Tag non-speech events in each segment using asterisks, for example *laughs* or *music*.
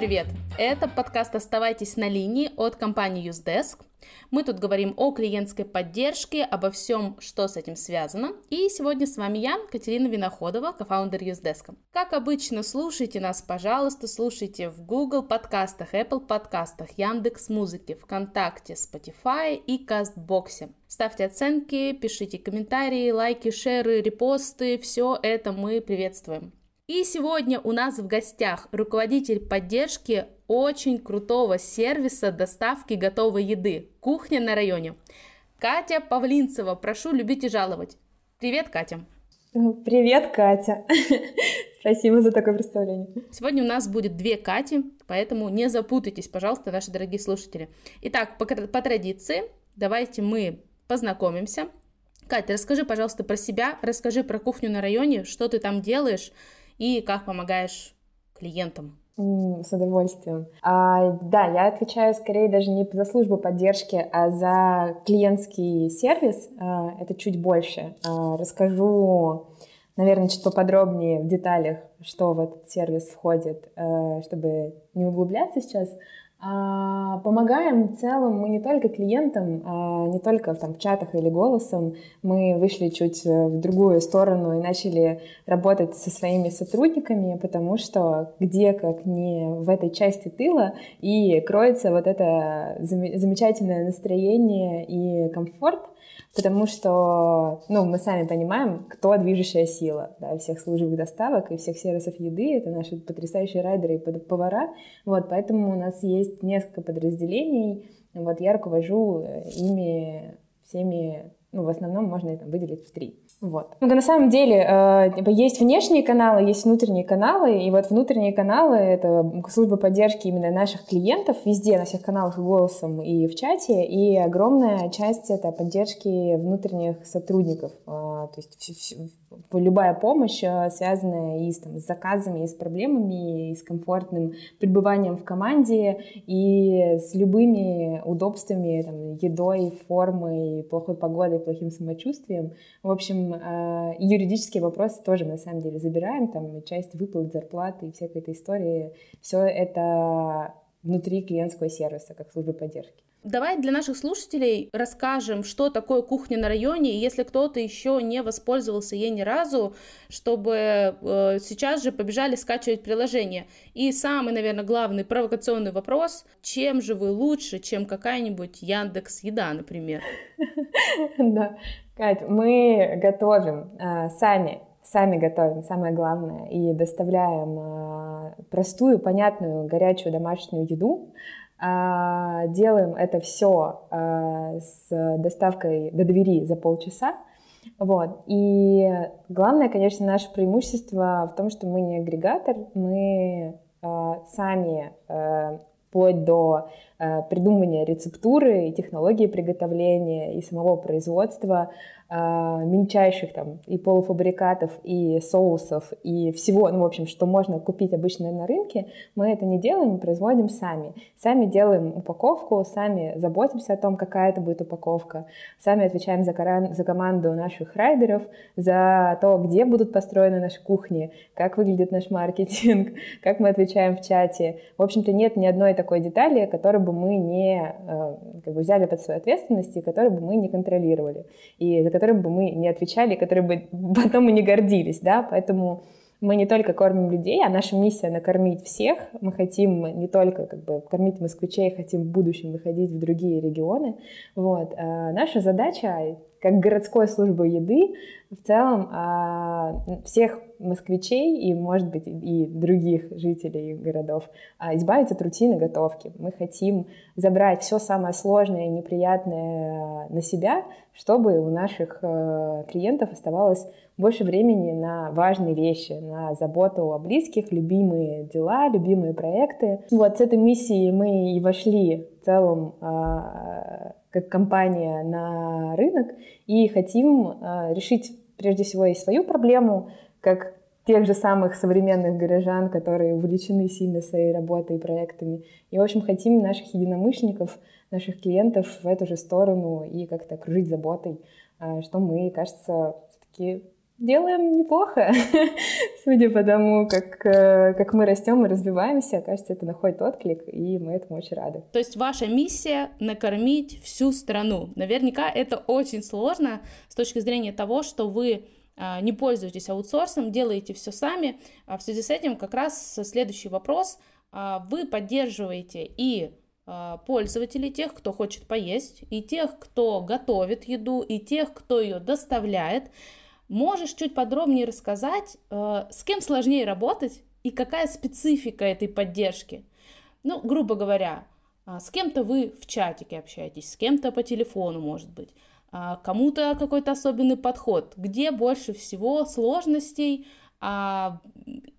привет! Это подкаст «Оставайтесь на линии» от компании UseDesk. Мы тут говорим о клиентской поддержке, обо всем, что с этим связано. И сегодня с вами я, Катерина Виноходова, кофаундер UseDesk. Как обычно, слушайте нас, пожалуйста, слушайте в Google подкастах, Apple подкастах, Яндекс Музыке, ВКонтакте, Spotify и Кастбоксе. Ставьте оценки, пишите комментарии, лайки, шеры, репосты. Все это мы приветствуем. И сегодня у нас в гостях руководитель поддержки очень крутого сервиса доставки готовой еды «Кухня на районе». Катя Павлинцева, прошу любить и жаловать. Привет, Катя. Привет, Катя. *laughs* Спасибо за такое представление. Сегодня у нас будет две Кати, поэтому не запутайтесь, пожалуйста, наши дорогие слушатели. Итак, по, по традиции, давайте мы познакомимся. Катя, расскажи, пожалуйста, про себя, расскажи про кухню на районе, что ты там делаешь, и как помогаешь клиентам? С удовольствием. А, да, я отвечаю скорее даже не за службу поддержки, а за клиентский сервис. А, это чуть больше. А, расскажу, наверное, чуть поподробнее в деталях, что в этот сервис входит, а, чтобы не углубляться сейчас. А, помогаем в целом мы не только клиентам, а не только там, в чатах или голосом. Мы вышли чуть э, в другую сторону и начали работать со своими сотрудниками, потому что где, как не в этой части тыла, и кроется вот это замечательное настроение и комфорт, потому что, ну, мы сами понимаем, кто движущая сила да, всех служб доставок и всех сервисов еды, это наши потрясающие райдеры и повара, вот, поэтому у нас есть несколько подразделений, вот, я руковожу э, ими всеми, ну, в основном можно это выделить в три. Вот. Ну, на самом деле э, типа, есть внешние каналы, есть внутренние каналы, и вот внутренние каналы — это служба поддержки именно наших клиентов везде, на всех каналах и голосом, и в чате, и огромная часть — это поддержки внутренних сотрудников. Э, то есть любая помощь, э, связанная и с, там, с заказами, и с проблемами, и с комфортным пребыванием в команде, и с любыми удобствами, там, едой, формой, плохой погодой, плохим самочувствием. В общем, э, юридические вопросы тоже на самом деле забираем, там часть выплат, зарплаты и всякой этой истории. Все это внутри клиентского сервиса, как службы поддержки. Давай для наших слушателей расскажем, что такое кухня на районе, если кто-то еще не воспользовался ей ни разу, чтобы э, сейчас же побежали скачивать приложение. И самый, наверное, главный провокационный вопрос, чем же вы лучше, чем какая-нибудь Яндекс Еда, например? *laughs* Да, Кать, мы готовим э, сами, сами готовим, самое главное, и доставляем э, простую, понятную, горячую домашнюю еду. Э, делаем это все с доставкой до двери за полчаса. Вот. И главное, конечно, наше преимущество в том, что мы не агрегатор, мы сами вплоть до придумывания рецептуры и технологии приготовления и самого производства а, мельчайших там и полуфабрикатов, и соусов, и всего, ну, в общем, что можно купить обычно на рынке, мы это не делаем, производим сами. Сами делаем упаковку, сами заботимся о том, какая это будет упаковка, сами отвечаем за, коран, за команду наших райдеров, за то, где будут построены наши кухни, как выглядит наш маркетинг, *laughs* как мы отвечаем в чате. В общем-то, нет ни одной такой детали, которую бы мы не э, как бы взяли под свою ответственность и которую бы мы не контролировали. И за которым бы мы не отвечали, которые бы *laughs* потом мы не гордились, да, поэтому мы не только кормим людей, а наша миссия накормить всех. Мы хотим не только как бы кормить москвичей, хотим в будущем выходить в другие регионы. Вот. А наша задача как городской службы еды в целом а, всех москвичей и, может быть, и других жителей городов а, избавить от рутины готовки. Мы хотим забрать все самое сложное и неприятное на себя, чтобы у наших э, клиентов оставалось больше времени на важные вещи, на заботу о близких, любимые дела, любимые проекты. Вот с этой миссией мы и вошли в целом а, как компания на рынок и хотим а, решить прежде всего и свою проблему, как тех же самых современных горожан, которые увлечены сильно своей работой и проектами. И, в общем, хотим наших единомышленников, наших клиентов в эту же сторону и как-то окружить заботой, а, что мы, кажется, все-таки делаем неплохо, *laughs* судя по тому, как, э, как мы растем и развиваемся. Кажется, это находит отклик, и мы этому очень рады. То есть ваша миссия — накормить всю страну. Наверняка это очень сложно с точки зрения того, что вы а, не пользуетесь аутсорсом, делаете все сами. А в связи с этим как раз следующий вопрос. А, вы поддерживаете и пользователей, тех, кто хочет поесть, и тех, кто готовит еду, и тех, кто ее доставляет. Можешь чуть подробнее рассказать, с кем сложнее работать и какая специфика этой поддержки? Ну, грубо говоря, с кем-то вы в чатике общаетесь, с кем-то по телефону, может быть, а, кому-то какой-то особенный подход, где больше всего сложностей а,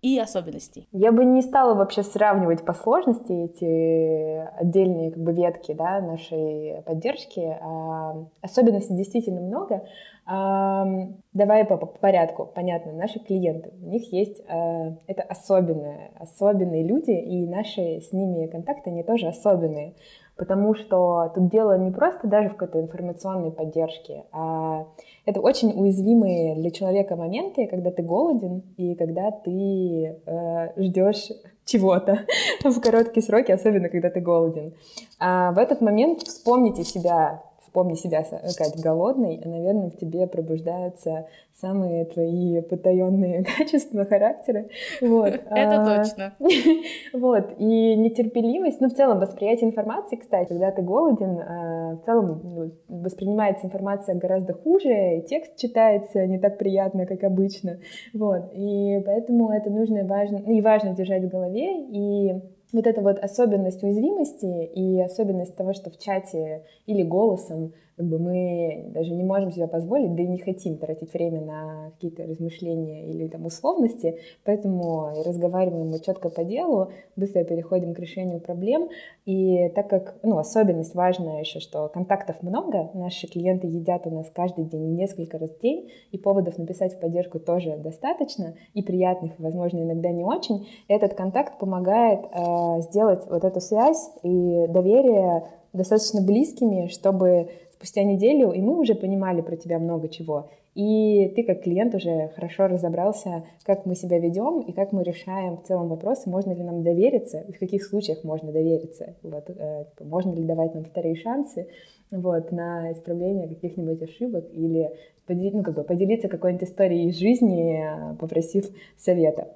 и особенностей. Я бы не стала вообще сравнивать по сложности эти отдельные как бы ветки да, нашей поддержки. А, особенностей действительно много. А, давай по, по порядку. Понятно, наши клиенты, у них есть а, это особенные, особенные люди, и наши с ними контакты, они тоже особенные потому что тут дело не просто даже в какой-то информационной поддержке, а это очень уязвимые для человека моменты, когда ты голоден и когда ты э, ждешь чего-то *laughs* в короткие сроки, особенно когда ты голоден. А в этот момент вспомните себя вспомни себя, Кать, голодной, наверное, в тебе пробуждаются самые твои потаенные *laughs* качества характера. Вот. *laughs* Это а, точно. *laughs* Вот. И нетерпеливость, ну, в целом, восприятие информации, кстати, когда ты голоден, а, в целом ну, воспринимается информация гораздо хуже, и текст читается не так приятно, как обычно. Вот. И поэтому это нужно и важно, и важно держать в голове, и вот эта вот особенность уязвимости и особенность того, что в чате или голосом как бы мы даже не можем себе позволить, да и не хотим тратить время на какие-то размышления или там условности, поэтому разговариваем мы четко по делу, быстро переходим к решению проблем, и так как, ну, особенность важная еще, что контактов много, наши клиенты едят у нас каждый день несколько раз в день, и поводов написать в поддержку тоже достаточно, и приятных, возможно, иногда не очень, этот контакт помогает э, сделать вот эту связь и доверие достаточно близкими, чтобы спустя неделю, и мы уже понимали про тебя много чего. И ты как клиент уже хорошо разобрался, как мы себя ведем и как мы решаем в целом вопросы, можно ли нам довериться, в каких случаях можно довериться, вот, э, типа, можно ли давать нам вторые шансы вот, на исправление каких-нибудь ошибок или ну, как бы поделиться какой-нибудь историей из жизни, э, попросив совета.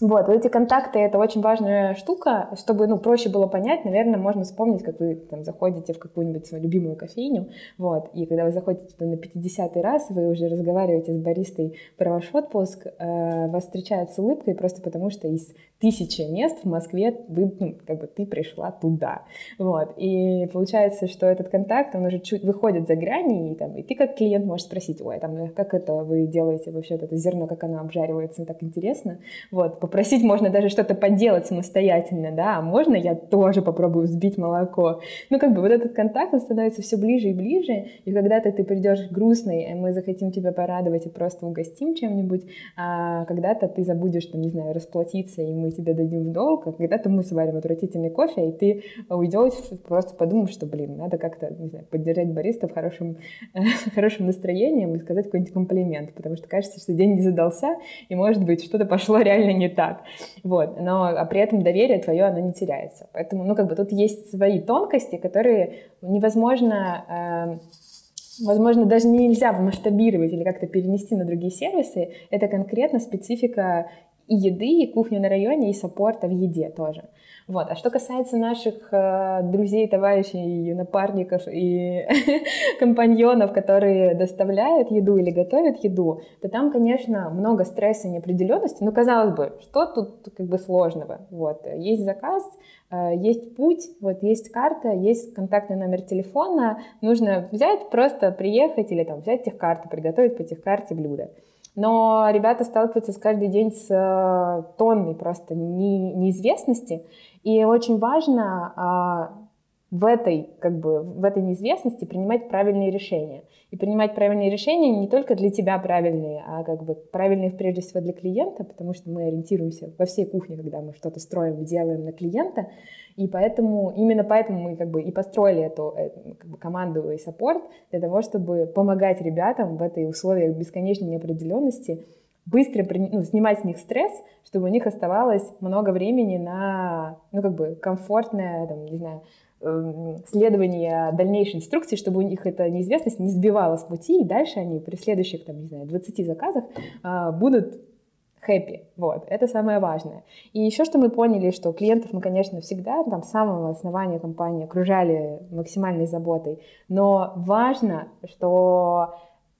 Вот, вот эти контакты — это очень важная штука, чтобы, ну, проще было понять, наверное, можно вспомнить, как вы там заходите в какую-нибудь свою любимую кофейню, вот, и когда вы заходите туда на 50-й раз, вы уже разговариваете с баристой про ваш отпуск, э, вас встречают с улыбкой просто потому, что из тысячи мест в Москве вы, ну, как бы ты пришла туда, вот, и получается, что этот контакт, он уже чуть выходит за грани, и, там, и ты как клиент можешь спросить, ой, там, как это вы делаете вообще, это зерно, как оно обжаривается, так интересно, вот, попросить можно даже что-то поделать самостоятельно, да, а можно я тоже попробую взбить молоко. Ну, как бы вот этот контакт, он становится все ближе и ближе, и когда-то ты придешь грустный, и мы захотим тебя порадовать и просто угостим чем-нибудь, а когда-то ты забудешь, там, не знаю, расплатиться, и мы тебе дадим в долг, а когда-то мы сварим отвратительный кофе, и ты уйдешь, просто подумав, что, блин, надо как-то, не знаю, поддержать бариста в хорошем, *laughs* хорошем настроении и сказать какой-нибудь комплимент, потому что кажется, что день не задался, и, может быть, что-то пошло реально не так. Вот. Но а при этом доверие твое, оно не теряется. Поэтому, ну, как бы тут есть свои тонкости, которые невозможно... Э, Возможно, даже нельзя масштабировать или как-то перенести на другие сервисы. Это конкретно специфика и еды, и кухни на районе, и саппорта в еде тоже. Вот. А что касается наших э, друзей, товарищей, напарников и *laughs* компаньонов, которые доставляют еду или готовят еду, то там, конечно, много стресса и неопределенности. Ну, казалось бы, что тут как бы сложного? Вот. Есть заказ, э, есть путь, вот есть карта, есть контактный номер телефона. Нужно взять, просто приехать или там взять техкарту, приготовить по техкарте блюдо. Но ребята сталкиваются с каждый день с э, тонной просто неизвестности, и очень важно а, в этой, как бы, в этой неизвестности принимать правильные решения. И принимать правильные решения не только для тебя правильные, а как бы правильные прежде всего для клиента, потому что мы ориентируемся во всей кухне, когда мы что-то строим, делаем на клиента. И поэтому, именно поэтому мы как бы и построили эту э, как бы, команду и саппорт для того, чтобы помогать ребятам в этой условиях бесконечной неопределенности быстро ну, снимать с них стресс, чтобы у них оставалось много времени на, ну, как бы, комфортное, там, не знаю, следование дальнейшей инструкции, чтобы у них эта неизвестность не сбивала с пути, и дальше они при следующих, там, не знаю, 20 заказах а, будут happy. Вот, это самое важное. И еще что мы поняли, что клиентов мы, конечно, всегда там с самого основания компании окружали максимальной заботой, но важно, что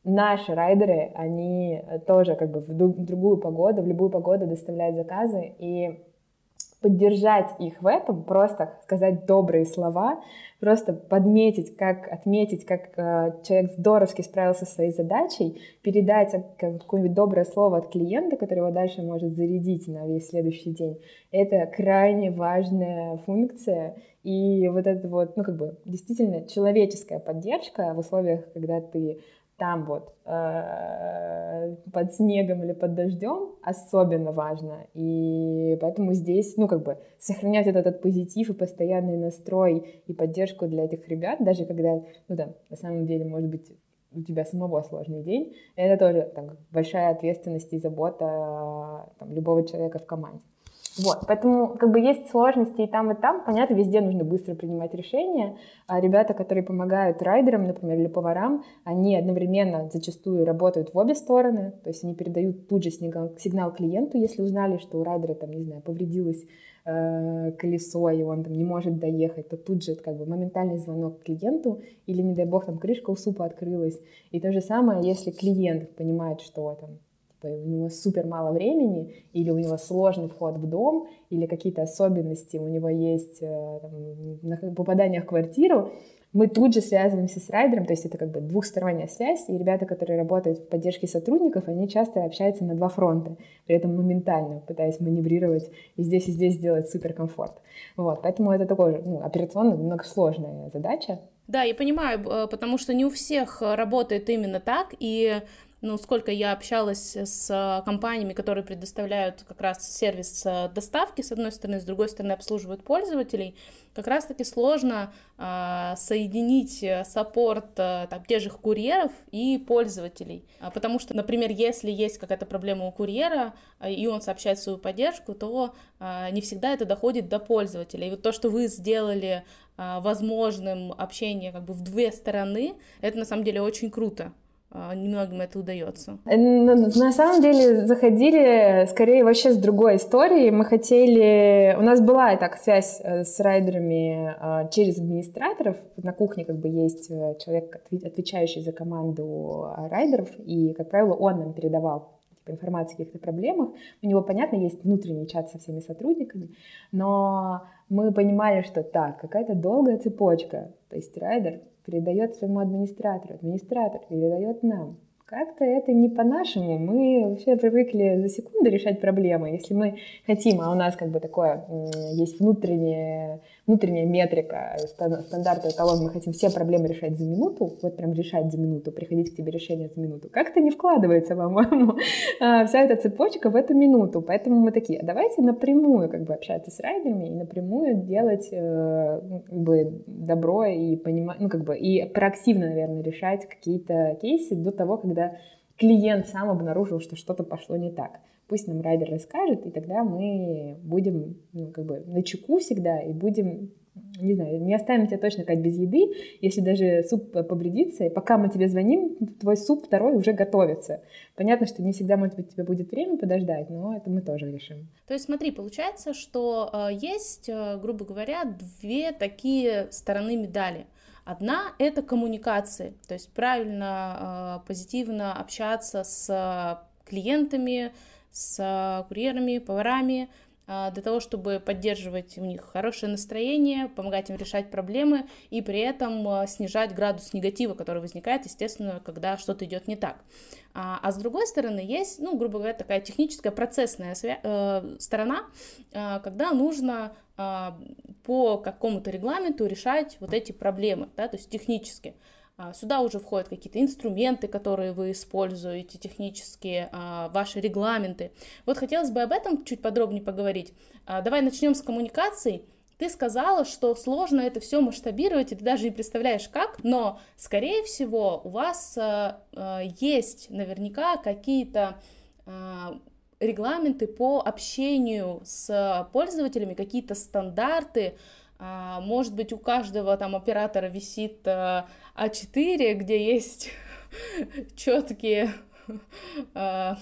наши райдеры, они тоже как бы в другую погоду, в любую погоду доставляют заказы, и поддержать их в этом, просто сказать добрые слова, просто подметить, как отметить, как э, человек здоровски справился со своей задачей, передать какое-нибудь доброе слово от клиента, который его дальше может зарядить на весь следующий день. Это крайне важная функция, и вот это вот, ну как бы действительно человеческая поддержка в условиях, когда ты там вот э, под снегом или под дождем особенно важно. И поэтому здесь, ну, как бы сохранять этот, этот позитив и постоянный настрой и поддержку для этих ребят, даже когда, ну, да, на самом деле, может быть, у тебя самого сложный день, это тоже там, большая ответственность и забота там, любого человека в команде. Вот, поэтому как бы есть сложности и там, и там. Понятно, везде нужно быстро принимать решения. А ребята, которые помогают райдерам, например, или поварам, они одновременно зачастую работают в обе стороны. То есть они передают тут же сигнал, клиенту, если узнали, что у райдера, там, не знаю, повредилось э, колесо, и он там не может доехать, то тут же как бы моментальный звонок клиенту, или, не дай бог, там крышка у супа открылась. И то же самое, если клиент понимает, что там типа, у него супер мало времени, или у него сложный вход в дом, или какие-то особенности у него есть э, там, на попаданиях в квартиру, мы тут же связываемся с райдером, то есть это как бы двухсторонняя связь, и ребята, которые работают в поддержке сотрудников, они часто общаются на два фронта, при этом моментально пытаясь маневрировать и здесь, и здесь сделать суперкомфорт. Вот, поэтому это такое ну, операционно немного сложная задача. Да, я понимаю, э, потому что не у всех работает именно так, и ну, сколько я общалась с э, компаниями, которые предоставляют как раз сервис э, доставки, с одной стороны, с другой стороны, обслуживают пользователей, как раз-таки сложно э, соединить э, саппорт э, там, тех же курьеров и пользователей. А, потому что, например, если есть какая-то проблема у курьера, и он сообщает свою поддержку, то э, не всегда это доходит до пользователя. И вот то, что вы сделали возможным общение как бы в две стороны, это на самом деле очень круто. А, немногим это удается. На самом деле заходили скорее вообще с другой истории. Мы хотели... У нас была и так связь э, с райдерами а, через администраторов. На кухне как бы есть э, человек, отвечающий за команду райдеров, и, как правило, он нам передавал типа, информацию о каких-то проблемах. У него, понятно, есть внутренний чат со всеми сотрудниками, но мы понимали, что так, какая-то долгая цепочка. То есть райдер передает своему администратору, администратор передает нам. Как-то это не по-нашему. Мы вообще привыкли за секунду решать проблемы. Если мы хотим, а у нас как бы такое есть внутреннее внутренняя метрика, стандарты, эталон, мы хотим все проблемы решать за минуту, вот прям решать за минуту, приходить к тебе решение за минуту. Как-то не вкладывается, по-моему, *laughs* а, вся эта цепочка в эту минуту. Поэтому мы такие, давайте напрямую как бы общаться с райдерами и напрямую делать э, как бы добро и понимать, ну как бы и проактивно, наверное, решать какие-то кейсы до того, когда клиент сам обнаружил, что что-то пошло не так. Пусть нам райдер расскажет, и тогда мы будем ну, как бы на чеку всегда и будем не знаю, не оставим тебя точно как без еды, если даже суп повредится, и пока мы тебе звоним, твой суп второй уже готовится. Понятно, что не всегда, может быть, тебе будет время подождать, но это мы тоже решим. То есть смотри, получается, что э, есть, э, грубо говоря, две такие стороны медали. Одна — это коммуникации, то есть правильно, э, позитивно общаться с клиентами, с курьерами, поварами, а, для того, чтобы поддерживать у них хорошее настроение, помогать им решать проблемы и при этом а, снижать градус негатива, который возникает, естественно, когда что-то идет не так. А, а с другой стороны есть, ну, грубо говоря, такая техническая процессная э, сторона, э, когда нужно э, по какому-то регламенту решать вот эти проблемы, да, то есть технически. А, сюда уже входят какие-то инструменты, которые вы используете, технические, а, ваши регламенты. Вот хотелось бы об этом чуть подробнее поговорить. А, давай начнем с коммуникаций. Ты сказала, что сложно это все масштабировать, и ты даже не представляешь как, но, скорее всего, у вас есть наверняка какие-то регламенты по общению с пользователями, какие-то стандарты, может быть, у каждого там оператора висит А4, э, где есть *laughs* четкие а,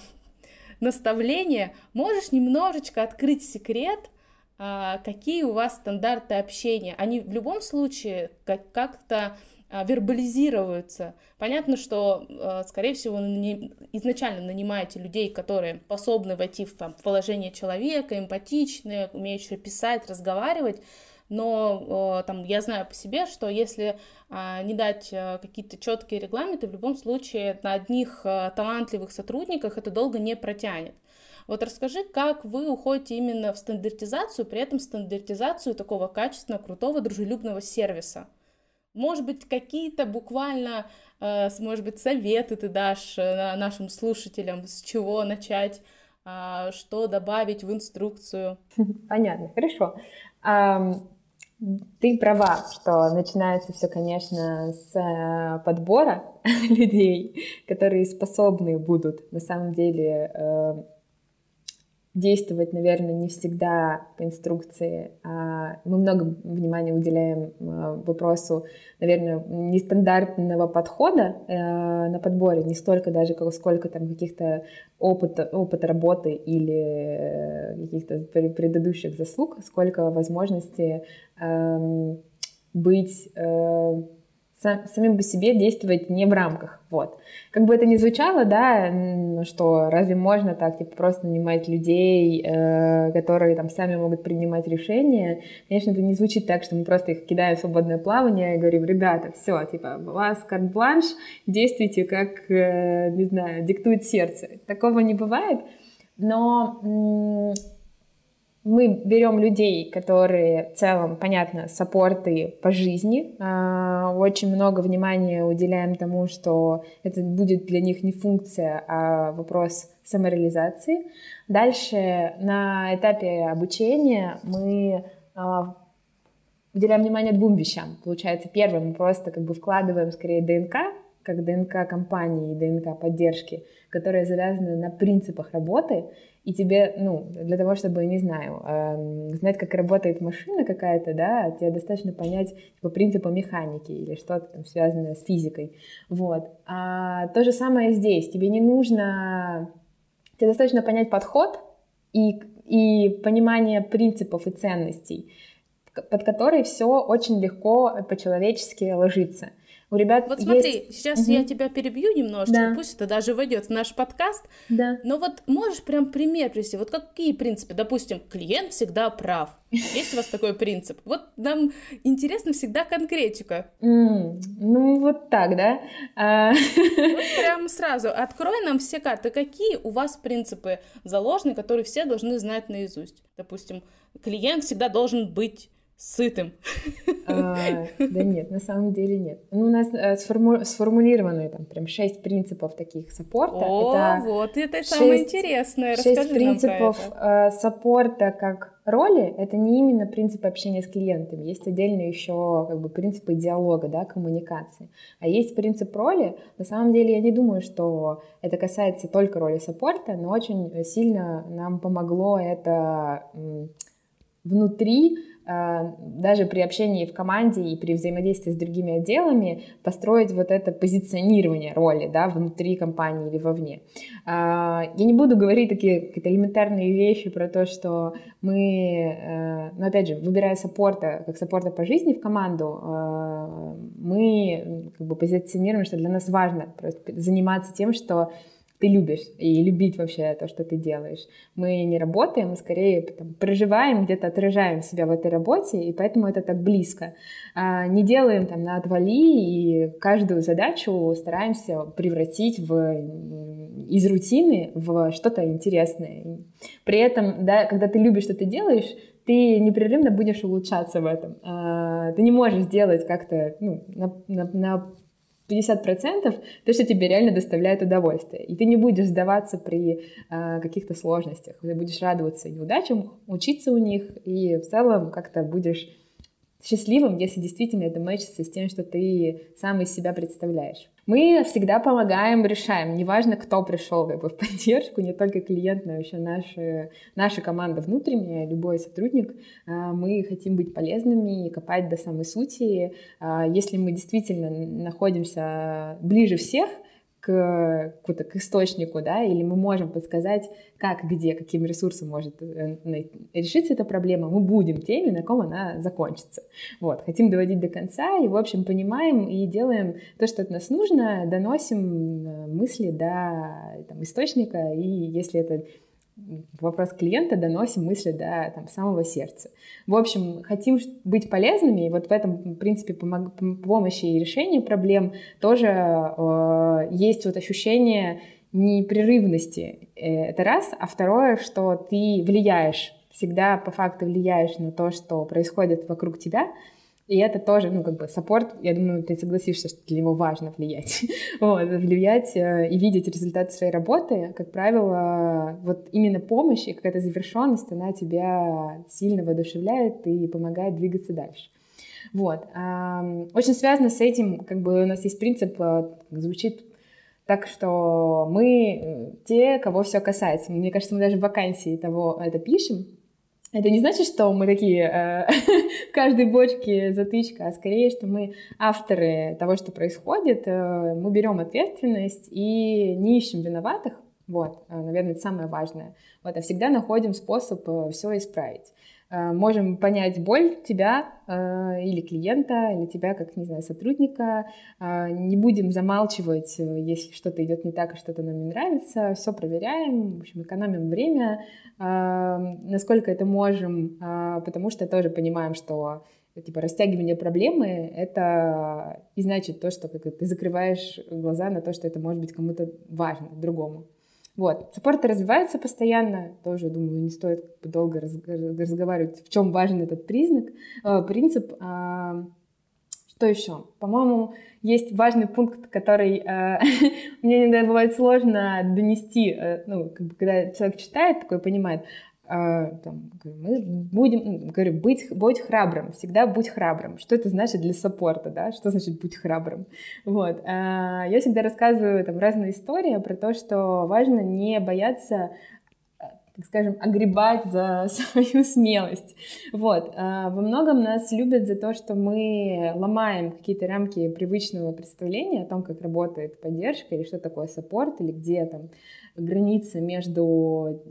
наставления. Можешь немножечко открыть секрет, а, какие у вас стандарты общения. Они в любом случае как-то вербализируются. Понятно, что, скорее всего, вы изначально нанимаете людей, которые способны войти в положение человека, эмпатичные, умеющие писать, разговаривать, но там я знаю по себе, что если а, не дать а, какие-то четкие регламенты, в любом случае на одних а, талантливых сотрудниках это долго не протянет. Вот расскажи, как вы уходите именно в стандартизацию, при этом стандартизацию такого качественного, крутого, дружелюбного сервиса. Может быть, какие-то буквально, может быть, советы ты дашь э, нашим слушателям, с чего начать, что добавить в инструкцию? *laughs* Понятно, хорошо. Ты права, что начинается все, конечно, с э, подбора *laughs* людей, которые способны будут на самом деле э, действовать, наверное, не всегда по инструкции. А мы много внимания уделяем а, вопросу, наверное, нестандартного подхода э, на подборе, не столько даже, сколько там каких-то опыта, опыта работы или каких-то предыдущих заслуг, сколько возможности эм, быть э, самим по себе действовать не в рамках, вот. Как бы это ни звучало, да, что разве можно так, типа, просто нанимать людей, э, которые там сами могут принимать решения, конечно, это не звучит так, что мы просто их кидаем в свободное плавание и говорим, ребята, все, типа, у вас карт-бланш, действуйте как, э, не знаю, диктует сердце. Такого не бывает, но мы берем людей, которые в целом, понятно, саппорты по жизни. А, очень много внимания уделяем тому, что это будет для них не функция, а вопрос самореализации. Дальше на этапе обучения мы а, уделяем внимание двум вещам. Получается, первым мы просто как бы вкладываем скорее ДНК, как ДНК компании, ДНК поддержки, которая завязана на принципах работы, и тебе, ну, для того, чтобы, не знаю, э, знать, как работает машина какая-то, да, тебе достаточно понять по принципу механики или что-то там связанное с физикой, вот. А то же самое здесь, тебе не нужно, тебе достаточно понять подход и, и понимание принципов и ценностей, под которые все очень легко по-человечески ложится — у ребят Вот смотри, есть... сейчас угу. я тебя перебью немножко, да. пусть это даже войдет в наш подкаст. Да. Но вот можешь прям пример привести? Вот какие принципы? Допустим, клиент всегда прав. *laughs* Есть у вас такой принцип? Вот нам интересно всегда конкретика. Mm, ну, вот так, да? А... Вот *laughs* прям сразу открой нам все карты. Какие у вас принципы заложены, которые все должны знать наизусть? Допустим, клиент всегда должен быть сытым. А, да нет, на самом деле нет. Ну, у нас э, сформу... сформулированы там прям шесть принципов таких саппорта. О, это вот это самое интересное. Расскажи шесть принципов э, саппорта как роли. Это не именно принципы общения с клиентами. Есть отдельно еще как бы принципы диалога, да, коммуникации. А есть принцип роли. На самом деле я не думаю, что это касается только роли саппорта, но очень сильно нам помогло это внутри даже при общении в команде и при взаимодействии с другими отделами построить вот это позиционирование роли да, внутри компании или вовне. А, я не буду говорить такие какие-то элементарные вещи про то, что мы, э, ну опять же, выбирая саппорта, как саппорта по жизни в команду, э, мы как бы позиционируем, что для нас важно просто заниматься тем, что ты любишь и любить вообще то, что ты делаешь. Мы не работаем, мы скорее там, проживаем, где-то отражаем себя в этой работе, и поэтому это так близко. А, не делаем там на отвали, и каждую задачу стараемся превратить в, из рутины в что-то интересное. При этом, да, когда ты любишь, что ты делаешь, ты непрерывно будешь улучшаться в этом. А, ты не можешь сделать как-то ну, на, на, на 50% то, что тебе реально доставляет удовольствие. И ты не будешь сдаваться при э, каких-то сложностях. Ты будешь радоваться неудачам, учиться у них, и в целом как-то будешь счастливым, если действительно это мэчится с тем, что ты сам из себя представляешь. Мы всегда помогаем, решаем. Неважно, кто пришел как бы, в поддержку, не только клиент, но еще наши, наша команда внутренняя, любой сотрудник. А, мы хотим быть полезными и копать до самой сути. А, если мы действительно находимся ближе всех, к, к, к источнику, да, или мы можем подсказать, как, где, каким ресурсом может э, решиться эта проблема, мы будем теми, на ком она закончится. Вот, хотим доводить до конца и, в общем, понимаем и делаем то, что от нас нужно, доносим э, мысли до там, источника, и если это вопрос клиента доносим мысли до там, самого сердца. В общем, хотим быть полезными, и вот в этом, в принципе, помог, помощи и решении проблем тоже э, есть вот ощущение непрерывности. Э, это раз. А второе, что ты влияешь, всегда по факту влияешь на то, что происходит вокруг тебя, и это тоже, ну, как бы, саппорт, я думаю, ты согласишься, что для него важно влиять. *laughs* вот, влиять э, и видеть результат своей работы, как правило, вот именно помощь и какая-то завершенность, она тебя сильно воодушевляет и помогает двигаться дальше. Вот. Очень связано с этим, как бы у нас есть принцип, э, звучит так что мы э, те, кого все касается. Мне кажется, мы даже в вакансии того это пишем, это не значит, что мы такие э, *laughs* в каждой бочке затычка, а скорее, что мы авторы того, что происходит, э, мы берем ответственность и не ищем виноватых, вот, э, наверное, это самое важное, вот, а всегда находим способ все исправить. Э, можем понять боль тебя э, или клиента, или тебя как, не знаю, сотрудника. Э, не будем замалчивать, если что-то идет не так, и что-то нам не нравится. Все проверяем, в общем, экономим время, насколько это можем, потому что тоже понимаем, что типа растягивание проблемы — это и значит то, что как, ты закрываешь глаза на то, что это может быть кому-то важно, другому. Вот. Саппорт развивается постоянно, тоже, думаю, не стоит долго разговаривать, в чем важен этот признак, э, принцип. А, что еще? По-моему, есть важный пункт, который э, *laughs* мне иногда бывает сложно донести, э, ну, как бы, когда человек читает, такой понимает, там, мы будем, говорю, быть, будь храбрым, всегда будь храбрым. Что это значит для саппорта, да? Что значит будь храбрым? Вот. А, я всегда рассказываю там разные истории про то, что важно не бояться так скажем, огребать за *laughs* свою смелость. Вот. А, во многом нас любят за то, что мы ломаем какие-то рамки привычного представления о том, как работает поддержка, или что такое саппорт, или где там граница между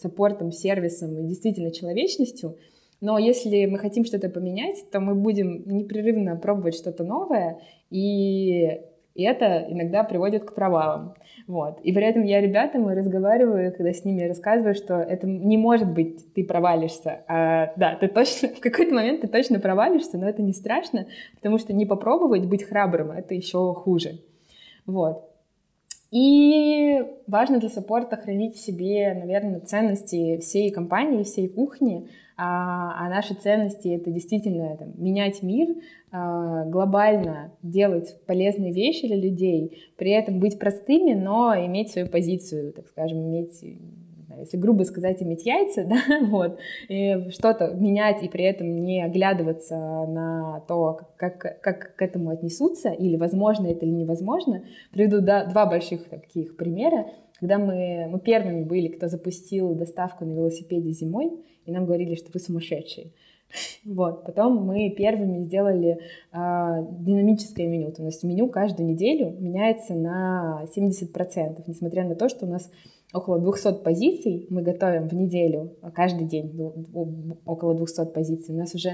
саппортом, сервисом и действительно человечностью. Но если мы хотим что-то поменять, то мы будем непрерывно пробовать что-то новое, и это иногда приводит к провалам. Вот. И при этом я ребятам разговариваю, когда с ними рассказываю, что это не может быть, ты провалишься. А, да, ты точно, *laughs* в какой-то момент ты точно провалишься, но это не страшно, потому что не попробовать быть храбрым, это еще хуже. Вот. И важно для саппорта хранить в себе, наверное, ценности всей компании, всей кухни. А, а наши ценности — это действительно там, менять мир, глобально делать полезные вещи для людей, при этом быть простыми, но иметь свою позицию, так скажем, иметь если грубо сказать, иметь яйца, *laughs* да, вот, и что-то менять и при этом не оглядываться на то, как, как к этому отнесутся, или возможно это или невозможно. Приведу да, два больших таких примера. Когда мы, мы первыми были, кто запустил доставку на велосипеде зимой, и нам говорили, что вы сумасшедшие. Вот. Потом мы первыми сделали э, динамическое меню. То есть меню каждую неделю меняется на 70%, несмотря на то, что у нас около 200 позиций мы готовим в неделю, каждый день около 200 позиций. У нас уже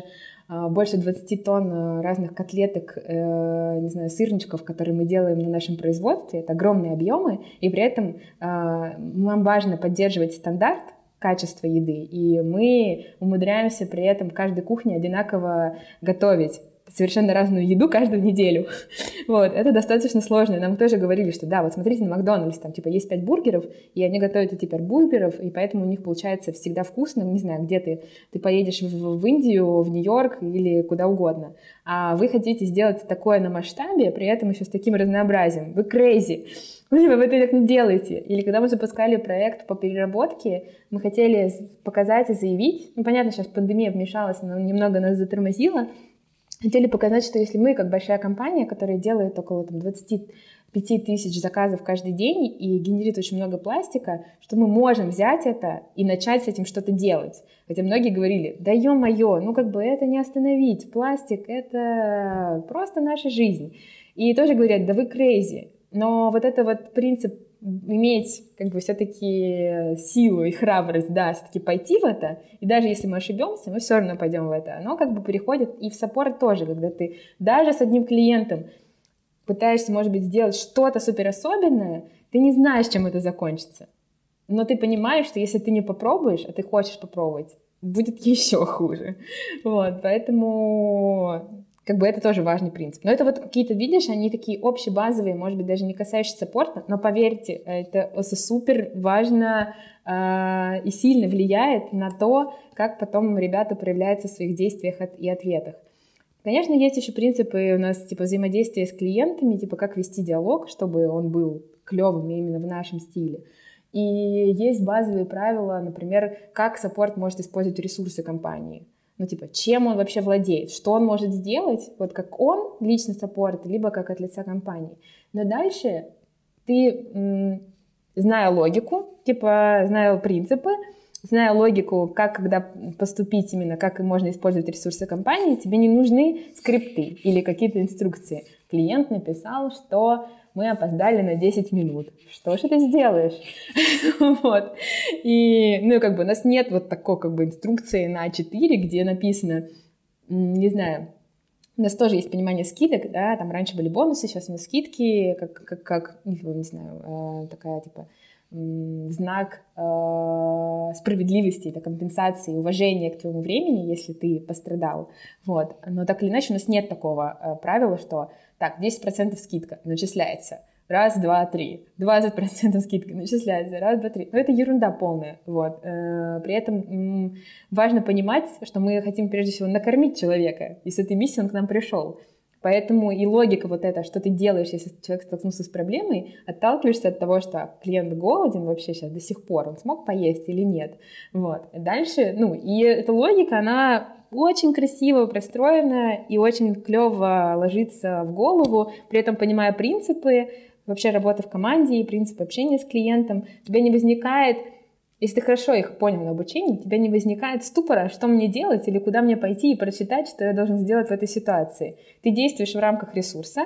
э, больше 20 тонн э, разных котлеток, э, не знаю, сырничков, которые мы делаем на нашем производстве. Это огромные объемы, и при этом нам важно поддерживать стандарт, качество еды. И мы умудряемся при этом каждой кухне одинаково готовить совершенно разную еду каждую неделю. Вот, это достаточно сложно. Нам тоже говорили, что да, вот смотрите на Макдональдс, там типа есть пять бургеров, и они готовят эти бургеров, и поэтому у них получается всегда вкусно. Не знаю, где ты, ты поедешь в, в Индию, в Нью-Йорк или куда угодно. А вы хотите сделать такое на масштабе, при этом еще с таким разнообразием. Вы crazy. Вы это так не делаете. Или когда мы запускали проект по переработке, мы хотели показать и заявить, ну, понятно, сейчас пандемия вмешалась, но немного нас затормозила, хотели показать, что если мы, как большая компания, которая делает около там, 25 тысяч заказов каждый день и генерит очень много пластика, что мы можем взять это и начать с этим что-то делать. Хотя многие говорили, да ё-моё, ну как бы это не остановить, пластик — это просто наша жизнь. И тоже говорят, да вы crazy. Но вот это вот принцип иметь как бы все-таки силу и храбрость, да, все-таки пойти в это, и даже если мы ошибемся, мы все равно пойдем в это, оно как бы переходит и в саппорт тоже, когда ты даже с одним клиентом пытаешься, может быть, сделать что-то супер особенное, ты не знаешь, чем это закончится. Но ты понимаешь, что если ты не попробуешь, а ты хочешь попробовать, будет *laughs* еще хуже. Вот, поэтому как бы это тоже важный принцип. Но это вот какие-то, видишь, они такие общие, базовые, может быть, даже не касающиеся спорта, но поверьте, это супер важно э, и сильно влияет на то, как потом ребята проявляются в своих действиях и ответах. Конечно, есть еще принципы у нас типа взаимодействия с клиентами, типа как вести диалог, чтобы он был клевым именно в нашем стиле. И есть базовые правила, например, как саппорт может использовать ресурсы компании ну, типа, чем он вообще владеет, что он может сделать, вот как он, лично саппорт, либо как от лица компании. Но дальше ты, зная логику, типа, зная принципы, зная логику, как когда поступить именно, как можно использовать ресурсы компании, тебе не нужны скрипты или какие-то инструкции. Клиент написал, что мы опоздали на 10 минут. Что же ты сделаешь? *laughs* вот. И, ну, как бы у нас нет вот такой как бы инструкции на А4, где написано, не знаю, у нас тоже есть понимание скидок, да, там раньше были бонусы, сейчас у нас скидки, как, как, как не знаю, э, такая типа знак э, справедливости, это компенсации, уважения к твоему времени, если ты пострадал. Вот. Но так или иначе у нас нет такого э, правила, что так, 10% скидка начисляется. Раз, два, три. 20% скидка начисляется. Раз, два, три. Но это ерунда полная. Вот. Э, при этом важно понимать, что мы хотим прежде всего накормить человека. И с этой миссией он к нам пришел. Поэтому и логика вот эта, что ты делаешь, если человек столкнулся с проблемой, отталкиваешься от того, что клиент голоден вообще сейчас до сих пор, он смог поесть или нет. Вот. Дальше, ну, и эта логика, она очень красиво простроена и очень клево ложится в голову, при этом понимая принципы, вообще работы в команде и принципы общения с клиентом, у тебя не возникает если ты хорошо их понял на обучении, у тебя не возникает ступора, что мне делать или куда мне пойти и прочитать, что я должен сделать в этой ситуации. Ты действуешь в рамках ресурса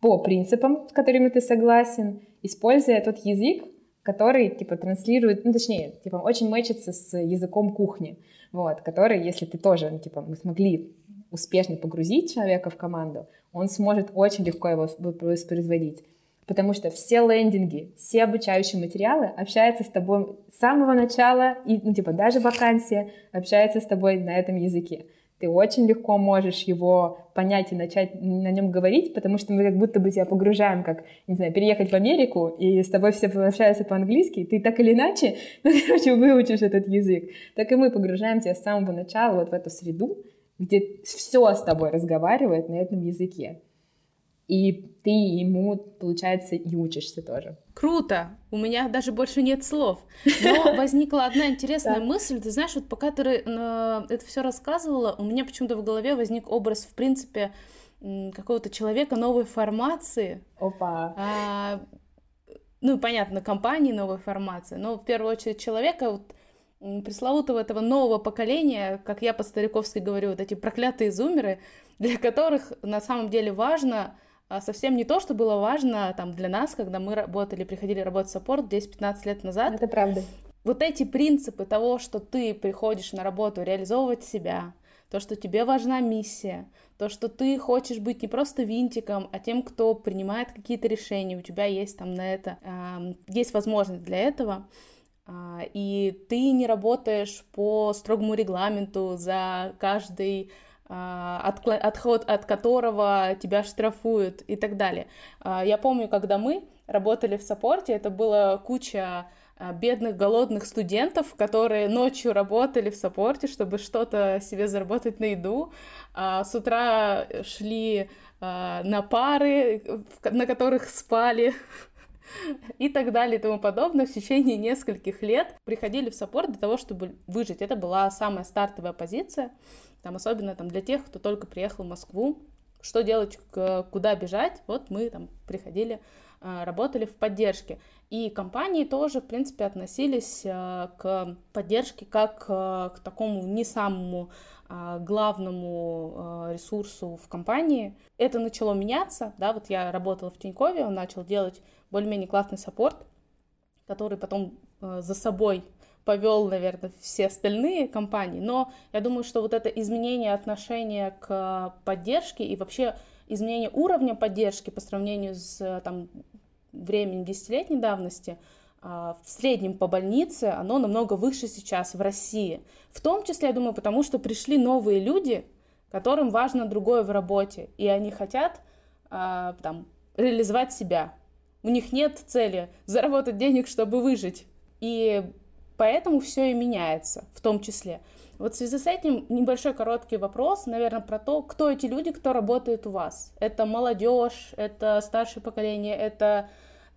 по принципам, с которыми ты согласен, используя тот язык, который, типа, транслирует, ну, точнее, типа, очень мэчится с языком кухни, вот, который, если ты тоже, ну, типа, мы смогли успешно погрузить человека в команду, он сможет очень легко его воспроизводить. Потому что все лендинги, все обучающие материалы общаются с тобой с самого начала, и, ну, типа, даже вакансия общается с тобой на этом языке. Ты очень легко можешь его понять и начать на нем говорить, потому что мы как будто бы тебя погружаем, как, не знаю, переехать в Америку, и с тобой все общаются по-английски, ты так или иначе, *laughs* ну, короче, выучишь этот язык. Так и мы погружаем тебя с самого начала вот в эту среду, где все с тобой разговаривает на этом языке и ты ему, получается, и учишься тоже. Круто! У меня даже больше нет слов. *laughs* Но возникла одна интересная мысль. Ты знаешь, вот пока ты э, это все рассказывала, у меня почему-то в голове возник образ, в принципе, какого-то человека новой формации. Опа! А, ну, понятно, компании новой формации, но в первую очередь человека, вот, пресловутого этого нового поколения, как я по-стариковски говорю, вот эти проклятые зумеры, для которых на самом деле важно совсем не то, что было важно там для нас, когда мы работали, приходили работать в саппорт 10-15 лет назад. Это правда. Вот эти принципы того, что ты приходишь на работу реализовывать себя, то, что тебе важна миссия, то, что ты хочешь быть не просто винтиком, а тем, кто принимает какие-то решения, у тебя есть там на это, э, есть возможность для этого, э, и ты не работаешь по строгому регламенту за каждый отход от которого тебя штрафуют и так далее. Я помню, когда мы работали в саппорте, это было куча бедных, голодных студентов, которые ночью работали в саппорте, чтобы что-то себе заработать на еду, а с утра шли на пары, на которых спали, *laughs* и так далее и тому подобное в течение нескольких лет приходили в саппорт для того, чтобы выжить. Это была самая стартовая позиция, там, особенно там, для тех, кто только приехал в Москву, что делать, куда бежать, вот мы там приходили, а, работали в поддержке. И компании тоже, в принципе, относились а, к поддержке как а, к такому не самому главному ресурсу в компании. Это начало меняться, да, вот я работала в Тинькове, он начал делать более-менее классный саппорт, который потом за собой повел, наверное, все остальные компании. Но я думаю, что вот это изменение отношения к поддержке и вообще изменение уровня поддержки по сравнению с там, временем десятилетней давности а, в среднем по больнице, оно намного выше сейчас в России. В том числе, я думаю, потому что пришли новые люди, которым важно другое в работе, и они хотят а, там, реализовать себя, у них нет цели заработать денег, чтобы выжить. И поэтому все и меняется, в том числе. Вот в связи с этим небольшой короткий вопрос, наверное, про то, кто эти люди, кто работает у вас. Это молодежь, это старшее поколение, это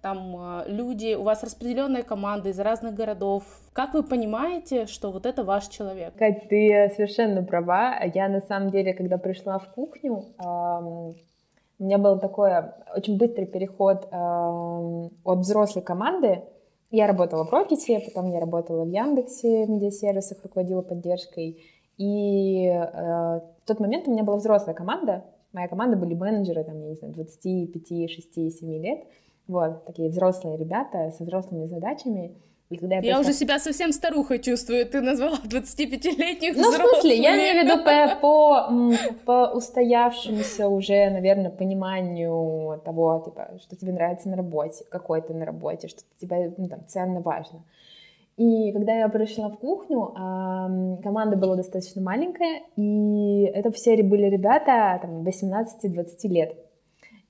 там э, люди, у вас распределенная команда из разных городов. Как вы понимаете, что вот это ваш человек? Кать, ты совершенно права. Я на самом деле, когда пришла в кухню, у меня был такой очень быстрый переход э, от взрослой команды. Я работала в Рокете, потом я работала в Яндексе, в медиасервисах, руководила поддержкой. И э, в тот момент у меня была взрослая команда. Моя команда были менеджеры, там, я не знаю, 25, 6, 7 лет. Вот, такие взрослые ребята со взрослыми задачами. И когда я, я уже себя совсем старухой чувствую, ты назвала 25-летних Ну, в смысле, я имею в виду по, по, по устоявшемуся уже, наверное, пониманию того, типа, что тебе нравится на работе, какой ты на работе, что тебе ну, там, ценно, важно. И когда я пришла в кухню, команда была достаточно маленькая, и это все были ребята там, 18-20 лет.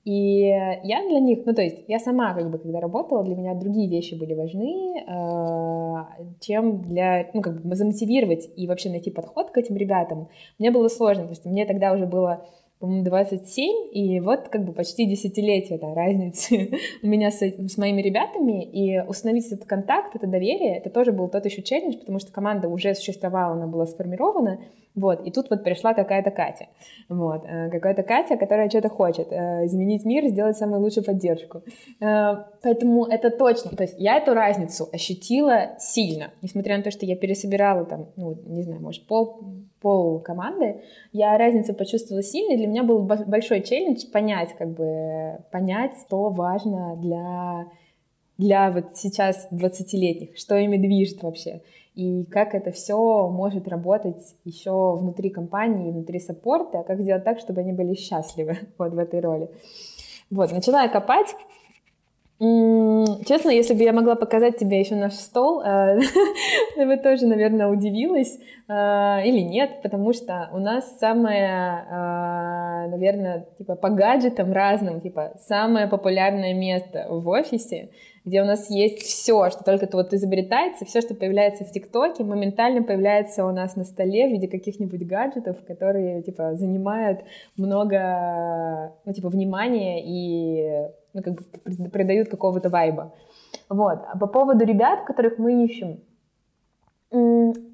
И я для них, ну то есть я сама как бы когда работала, для меня другие вещи были важны, э, чем для, ну как бы замотивировать и вообще найти подход к этим ребятам. Мне было сложно, то есть мне тогда уже было по-моему, 27, и вот как бы почти десятилетие да, *laughs* разницы у меня с, с моими ребятами, и установить этот контакт, это доверие, это тоже был тот еще челлендж, потому что команда уже существовала, она была сформирована, вот, и тут вот пришла какая-то Катя, вот, э, какая-то Катя, которая что-то хочет, э, изменить мир, сделать самую лучшую поддержку. Э, поэтому это точно, то есть я эту разницу ощутила сильно, несмотря на то, что я пересобирала там, ну, не знаю, может, пол, пол команды, я разницу почувствовала сильно, для меня был большой челлендж понять, как бы, понять, что важно для для вот сейчас 20-летних, что ими движет вообще и как это все может работать еще внутри компании, внутри саппорта, как сделать так, чтобы они были счастливы *laughs* вот в этой роли. Вот, начала я копать, Честно, если бы я могла показать тебе еще наш стол, э, *laughs* ты бы тоже, наверное, удивилась э, или нет, потому что у нас самое, э, наверное, типа по гаджетам разным, типа самое популярное место в офисе, где у нас есть все, что только вот изобретается, все, что появляется в ТикТоке, моментально появляется у нас на столе в виде каких-нибудь гаджетов, которые, типа, занимают много, ну, типа, внимания и, ну, как бы придают какого-то вайба. Вот. А по поводу ребят, которых мы ищем,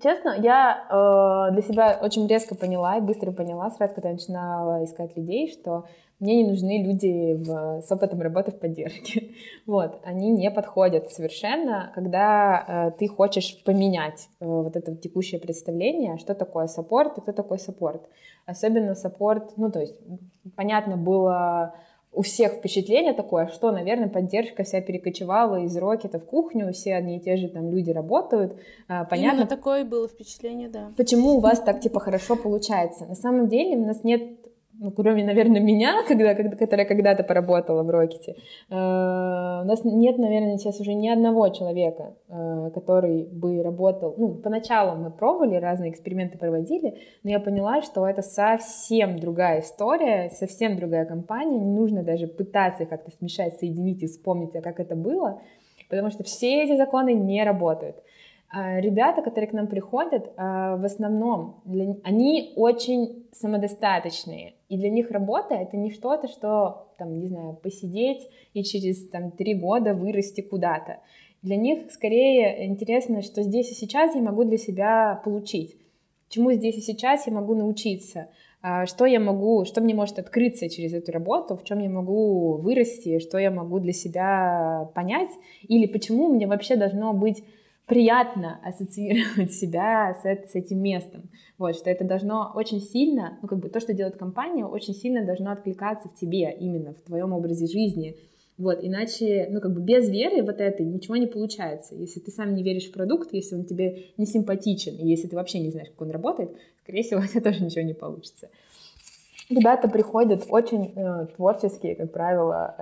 Честно, я э, для себя очень резко поняла и быстро поняла, сразу, когда я начинала искать людей, что мне не нужны люди в, с опытом работы в поддержке. *laughs* Вот, они не подходят совершенно, когда э, ты хочешь поменять э, вот это текущее представление, что такое саппорт и кто такой саппорт. Особенно саппорт, ну, то есть, понятно было у всех впечатление такое, что, наверное, поддержка вся перекочевала из Рокета в кухню, все одни и те же там люди работают. А, понятно. Именно такое было впечатление, да. Почему у вас так, типа, хорошо получается? На самом деле у нас нет ну, кроме, наверное, меня, *laughs* когда, когда, которая когда-то поработала в Рокете, э, у нас нет, наверное, сейчас уже ни одного человека, э, который бы работал. Ну, поначалу мы пробовали, разные эксперименты проводили, но я поняла, что это совсем другая история, совсем другая компания. Не нужно даже пытаться как-то смешать, соединить и вспомнить, а как это было, потому что все эти законы не работают. А ребята, которые к нам приходят, а, в основном, для, они очень самодостаточные, и для них работа — это не что-то, что, там, не знаю, посидеть и через, там, три года вырасти куда-то. Для них скорее интересно, что здесь и сейчас я могу для себя получить, чему здесь и сейчас я могу научиться, а, что я могу, что мне может открыться через эту работу, в чем я могу вырасти, что я могу для себя понять, или почему мне вообще должно быть приятно ассоциировать *laughs* себя с, с этим местом. Вот, что это должно очень сильно, ну, как бы то, что делает компания, очень сильно должно откликаться в тебе, именно в твоем образе жизни. Вот, иначе, ну, как бы без веры вот этой ничего не получается. Если ты сам не веришь в продукт, если он тебе не симпатичен, и если ты вообще не знаешь, как он работает, скорее всего, *laughs* у тебя тоже ничего не получится. Ребята приходят очень э, творческие, как правило,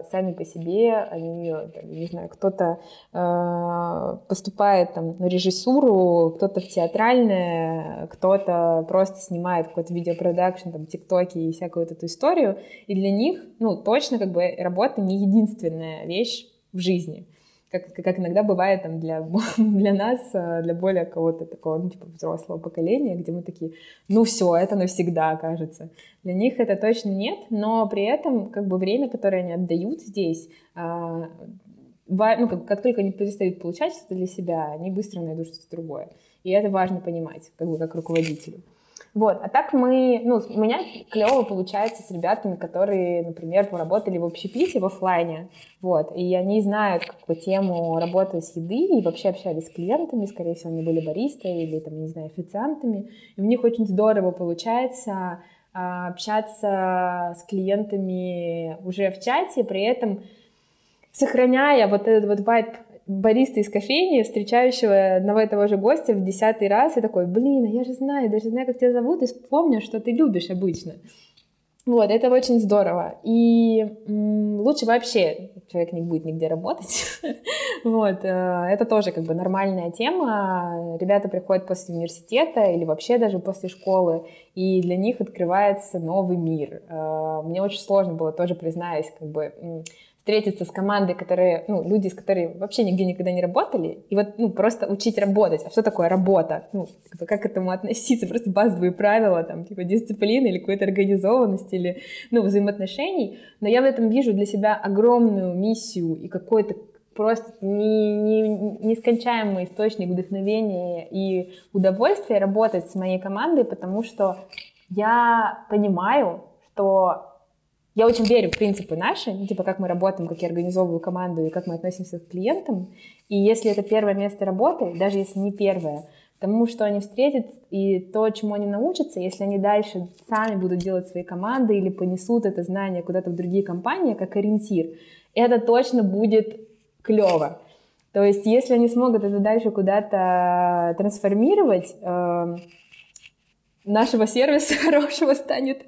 э, сами по себе. Они, там, не знаю, кто-то э, поступает там на режиссуру, кто-то в театральное, кто-то просто снимает какой-то видеопродакшн, там, тиктоки и всякую вот эту историю. И для них, ну, точно как бы работа не единственная вещь в жизни как, как иногда бывает там для, *laughs* для нас, э, для более кого-то такого, ну, типа, взрослого поколения, где мы такие, ну все, это навсегда, кажется. Для них это точно нет, но при этом как бы время, которое они отдают здесь, а, ну, как, как только они перестают получать что-то для себя, они быстро найдут что-то другое. И это важно понимать, как бы как руководителю. Вот, а так мы, ну, у меня клево получается с ребятами, которые, например, поработали в общепите в офлайне, вот, и они знают как бы тему работы с еды и вообще общались с клиентами, скорее всего, они были баристой или, там, не знаю, официантами, и у них очень здорово получается а, общаться с клиентами уже в чате, при этом сохраняя вот этот вот вайб бариста из кофейни, встречающего одного и того же гостя в десятый раз, и такой, блин, а я же знаю, даже знаю, как тебя зовут, и помню, что ты любишь обычно. Вот, это очень здорово. И м, лучше вообще человек не будет нигде работать. *laughs* вот, э, это тоже как бы нормальная тема. Ребята приходят после университета или вообще даже после школы, и для них открывается новый мир. Э, мне очень сложно было тоже, признаюсь, как бы встретиться с командой, которые, ну, люди, с которыми вообще нигде никогда не работали, и вот, ну, просто учить работать. А что такое работа? Ну, как, к этому относиться? Просто базовые правила, там, типа дисциплины или какой-то организованности, или, ну, взаимоотношений. Но я в этом вижу для себя огромную миссию и какой-то просто не, не, нескончаемый источник вдохновения и удовольствия работать с моей командой, потому что я понимаю, что я очень верю в принципы наши, ну, типа как мы работаем, как я организовываю команду и как мы относимся к клиентам. И если это первое место работы, даже если не первое, тому, что они встретят и то, чему они научатся, если они дальше сами будут делать свои команды или понесут это знание куда-то в другие компании как ориентир, это точно будет клево. То есть, если они смогут это дальше куда-то трансформировать, эм, нашего сервиса *laughs* хорошего станет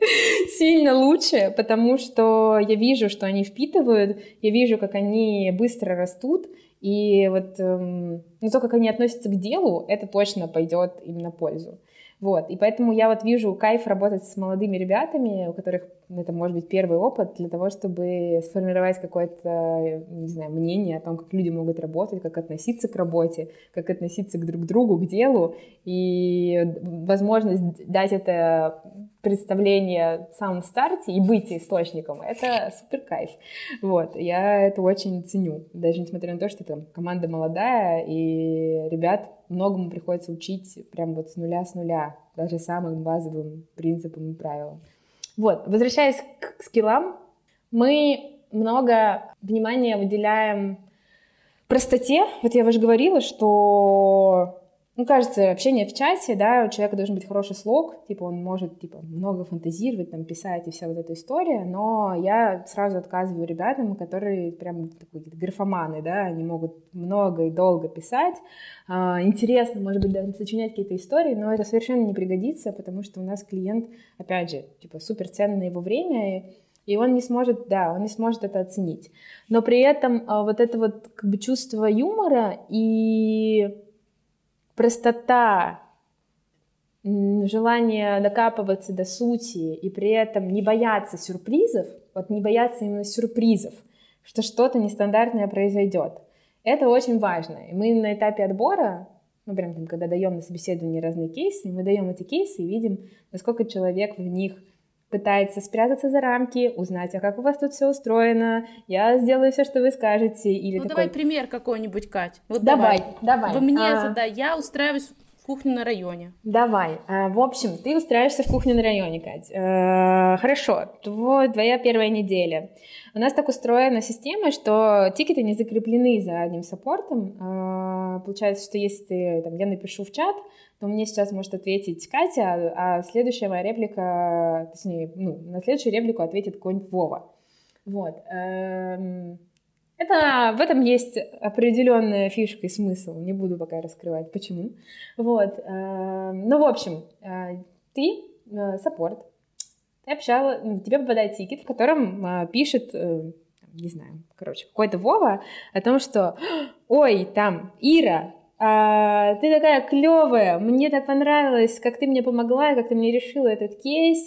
сильно лучше, потому что я вижу, что они впитывают, я вижу, как они быстро растут, и вот эм, ну, то, как они относятся к делу, это точно пойдет им на пользу. Вот, и поэтому я вот вижу кайф работать с молодыми ребятами, у которых это может быть первый опыт для того, чтобы сформировать какое-то, не знаю, мнение о том, как люди могут работать, как относиться к работе, как относиться к друг другу, к делу, и возможность дать это представление в самом старте и быть источником, это супер кайф. Вот, я это очень ценю, даже несмотря на то, что там команда молодая, и ребят многому приходится учить прям вот с нуля с нуля, даже самым базовым принципам и правилам. Вот, возвращаясь к скиллам, мы много внимания выделяем простоте. Вот я уже говорила, что ну, кажется, общение в чате, да, у человека должен быть хороший слог, типа он может, типа, много фантазировать, там, писать и вся вот эта история, но я сразу отказываю ребятам, которые прям такие графоманы, да, они могут много и долго писать, а, интересно, может быть, даже сочинять какие-то истории, но это совершенно не пригодится, потому что у нас клиент, опять же, типа, супер ценное его время, и И он не сможет, да, он не сможет это оценить. Но при этом а, вот это вот как бы чувство юмора и простота, желание докапываться до сути и при этом не бояться сюрпризов, вот не бояться именно сюрпризов, что что-то нестандартное произойдет. Это очень важно. И мы на этапе отбора, ну, прям там, когда даем на собеседование разные кейсы, мы даем эти кейсы и видим, насколько человек в них пытается спрятаться за рамки, узнать, а как у вас тут все устроено, я сделаю все, что вы скажете, или ну, такой... давай пример какой-нибудь, Кать. Вот давай, давай. Вы мне а... задай, я устраиваюсь кухню на районе. Давай. А, в общем, ты устраиваешься в кухню на районе, Кать. А, хорошо. Твой, твоя первая неделя. У нас так устроена система, что тикеты не закреплены за одним саппортом. А, получается, что если там, я напишу в чат, то мне сейчас может ответить Катя, а следующая моя реплика, точнее, ну, на следующую реплику ответит какой-нибудь Вова. Вот. Это, в этом есть определенная фишка и смысл, не буду пока раскрывать, почему. Вот. Эм, ну, в общем, э, ты э, саппорт, ты общала, тебе попадает тикет, в котором э, пишет не знаю, короче, какой-то Вова о том, что «Ой, там, Ира, а, ты такая клевая, мне так понравилось, как ты мне помогла, как ты мне решила этот кейс.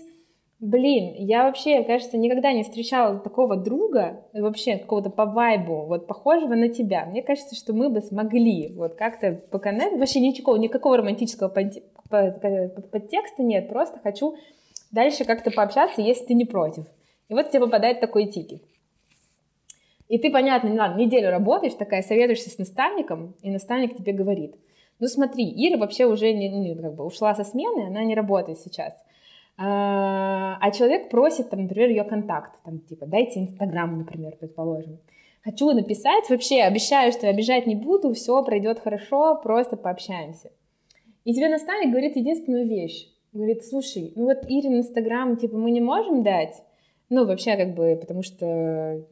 Блин, я вообще, кажется, никогда не встречала такого друга, вообще какого-то по вайбу, вот похожего на тебя. Мне кажется, что мы бы смогли вот как-то поконать. Вообще ничего, никакого романтического подтекста нет, просто хочу дальше как-то пообщаться, если ты не против. И вот тебе попадает такой тикет. И ты, понятно, не ладно, неделю работаешь, такая, советуешься с наставником, и наставник тебе говорит, ну смотри, Ира вообще уже не, не, как бы ушла со смены, она не работает сейчас. А, а человек просит, там, например, ее контакт, там, типа, дайте Инстаграм, например, предположим. Хочу написать, вообще обещаю, что обижать не буду, все пройдет хорошо, просто пообщаемся. И тебе наставник говорит единственную вещь. Говорит, слушай, ну вот Ирин Инстаграм, типа, мы не можем дать, ну, вообще, как бы, потому что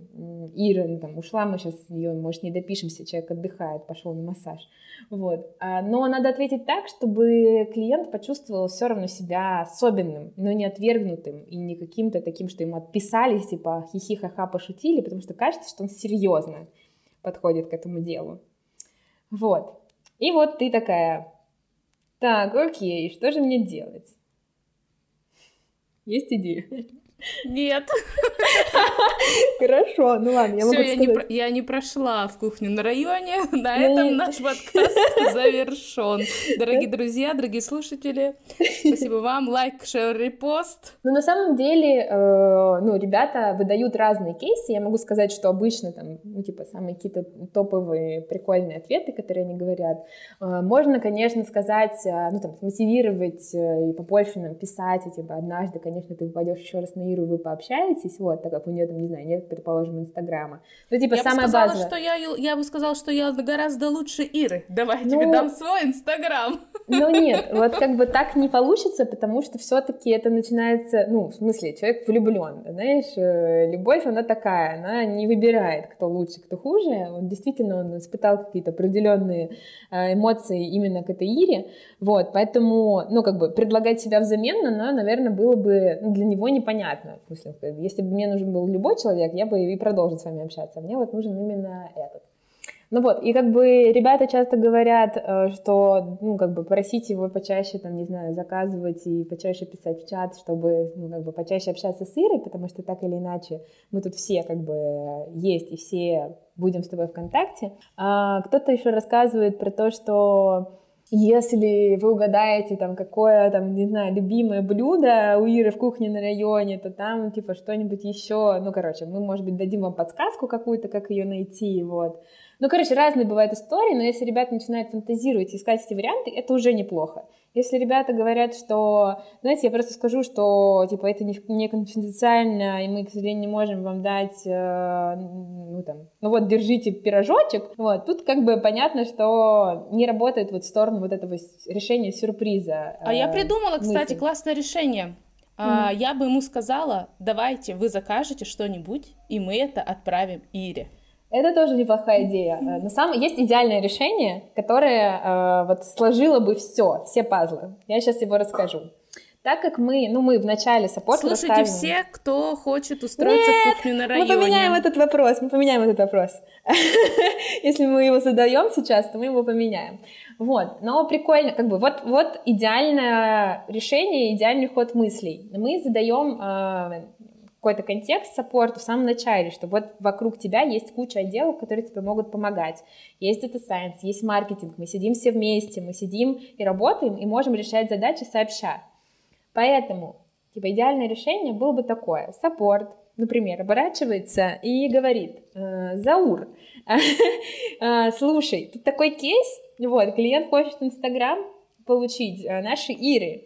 Ира ну, там ушла, мы сейчас ее, может, не допишемся, человек отдыхает, пошел на массаж. Вот. А, но надо ответить так, чтобы клиент почувствовал все равно себя особенным, но не отвергнутым и не каким-то таким, что ему отписались, типа хихи-ха-ха пошутили, потому что кажется, что он серьезно подходит к этому делу. Вот. И вот ты такая, так, окей, что же мне делать? Есть идея? Нет. *laughs* Хорошо, ну ладно, я Всё, могу я сказать. не, про- я не прошла в кухню на районе. *laughs* На этом наш подкаст *laughs* завершен. Дорогие друзья, дорогие слушатели, спасибо вам. Лайк, шер, репост. Ну, на самом деле, э, ну, ребята выдают разные кейсы. Я могу сказать, что обычно там, ну, типа, самые какие-то топовые прикольные ответы, которые они говорят. Э, можно, конечно, сказать, э, ну, там, мотивировать и побольше нам писать, и, типа, однажды, конечно, ты попадешь еще раз на Иру, вы пообщаетесь, вот, так как у нее там, не знаю, нет, предположим, Инстаграма. Ну, типа, я самое бы сказала, базовое. что я, я бы сказала, что я гораздо лучше Иры. Давай Ну, тебе дам свой Инстаграм. Ну нет, *laughs* вот как бы так не получится, потому что все-таки это начинается, ну, в смысле, человек влюблен, знаешь, э, любовь, она такая, она не выбирает, кто лучше, кто хуже, он действительно, он испытал какие-то определенные э, эмоции именно к этой Ире, вот, поэтому, ну, как бы предлагать себя взамен, она, наверное, было бы для него непонятно, в смысле, если бы мне нужен был любой человек, я бы и продолжил с вами общаться, мне вот нужен именно этот. Ну вот, и как бы ребята часто говорят, э, что, ну, как бы просить его почаще, там, не знаю, заказывать и почаще писать в чат, чтобы, ну, как бы почаще общаться с Ирой, потому что так или иначе мы тут все, как бы, есть и все будем с тобой в контакте. А кто-то еще рассказывает про то, что если вы угадаете, там, какое, там, не знаю, любимое блюдо у Иры в кухне на районе, то там, типа, что-нибудь еще, ну, короче, мы, может быть, дадим вам подсказку какую-то, как ее найти, вот. Ну, короче, разные бывают истории, но если ребята начинают фантазировать и искать эти варианты, это уже неплохо. Если ребята говорят, что, знаете, я просто скажу, что, типа, это не, не конфиденциально, и мы, к сожалению, не можем вам дать, э, ну, там, ну вот, держите пирожочек, вот, тут как бы понятно, что не работает вот в сторону вот этого решения сюрприза. А я э, придумала, кстати, мысль. классное решение. А, я бы ему сказала, давайте вы закажете что-нибудь, и мы это отправим Ире. Это тоже неплохая идея. Э, На самом есть идеальное решение, которое э, вот сложило бы все, все пазлы. Я сейчас его расскажу. Так как мы, ну, мы в начале саппорта Слушайте все, кто хочет устроиться Нет, в кухню на районе. мы поменяем этот вопрос, мы поменяем этот вопрос. *laughs* Если мы его задаем сейчас, то мы его поменяем. Вот, но прикольно, как бы, вот, вот идеальное решение, идеальный ход мыслей. Мы задаем э, какой-то контекст саппорта в самом начале, что вот вокруг тебя есть куча отделов, которые тебе могут помогать. Есть Data Science, есть маркетинг, мы сидим все вместе, мы сидим и работаем, и можем решать задачи сообща. Поэтому, типа, идеальное решение было бы такое. Саппорт, например, оборачивается и говорит, «Э, Заур, *laughs* э, слушай, тут такой кейс, вот, клиент хочет Инстаграм получить э, наши Иры,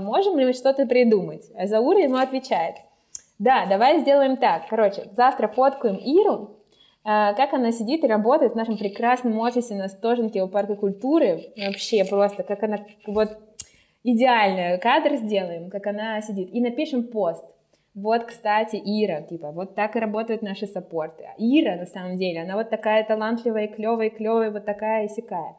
можем ли мы что-то придумать? А Заур ему отвечает, да, давай сделаем так, короче, завтра фоткаем Иру, как она сидит и работает в нашем прекрасном офисе на Стоженке у Парка культуры, вообще просто, как она вот идеальный кадр сделаем, как она сидит, и напишем пост. Вот, кстати, Ира, типа, вот так и работают наши саппорты. Ира, на самом деле, она вот такая талантливая, клевая, клевая, вот такая и сякая.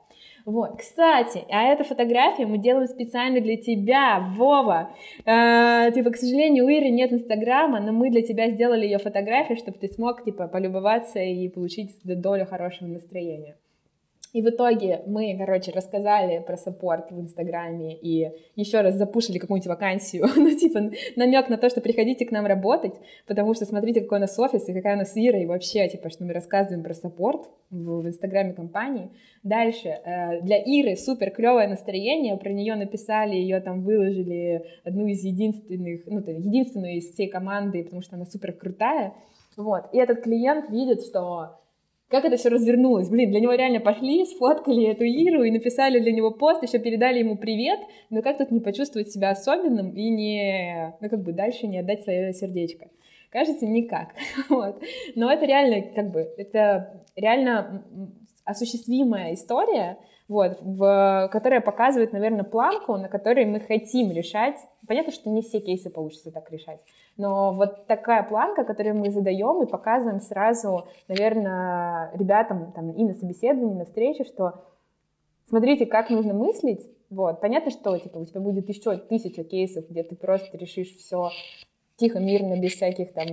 Вот, кстати, а эту фотографию мы делаем специально для тебя, Вова. Э, типа, к сожалению, у Иры нет Инстаграма, но мы для тебя сделали ее фотографию, чтобы ты смог, типа, полюбоваться и получить долю хорошего настроения. И в итоге мы, короче, рассказали про саппорт в Инстаграме и еще раз запушили какую-нибудь вакансию, *laughs* ну, типа, намек на то, что приходите к нам работать, потому что смотрите, какой у нас офис и какая у нас Ира, и вообще, типа, что мы рассказываем про саппорт в, в Инстаграме компании. Дальше, э, для Иры супер клевое настроение, про нее написали, ее там выложили одну из единственных, ну, единственную из всей команды, потому что она супер крутая. Вот, и этот клиент видит, что как это все развернулось. Блин, для него реально пошли, сфоткали эту Иру и написали для него пост, еще передали ему привет, но как тут не почувствовать себя особенным и не, ну как бы дальше не отдать свое сердечко? Кажется, никак. *laughs* Вот. Но это реально, как бы, это реально осуществимая история, вот, в, которая показывает, наверное, планку, на которой мы хотим решать. Понятно, что не все кейсы получится так решать, но вот такая планка, которую мы задаем и показываем сразу, наверное, ребятам там, и на собеседовании, и на встрече, что смотрите, как нужно мыслить. Вот. Понятно, что типа, у тебя будет еще тысяча кейсов, где ты просто решишь все тихо, мирно, без всяких там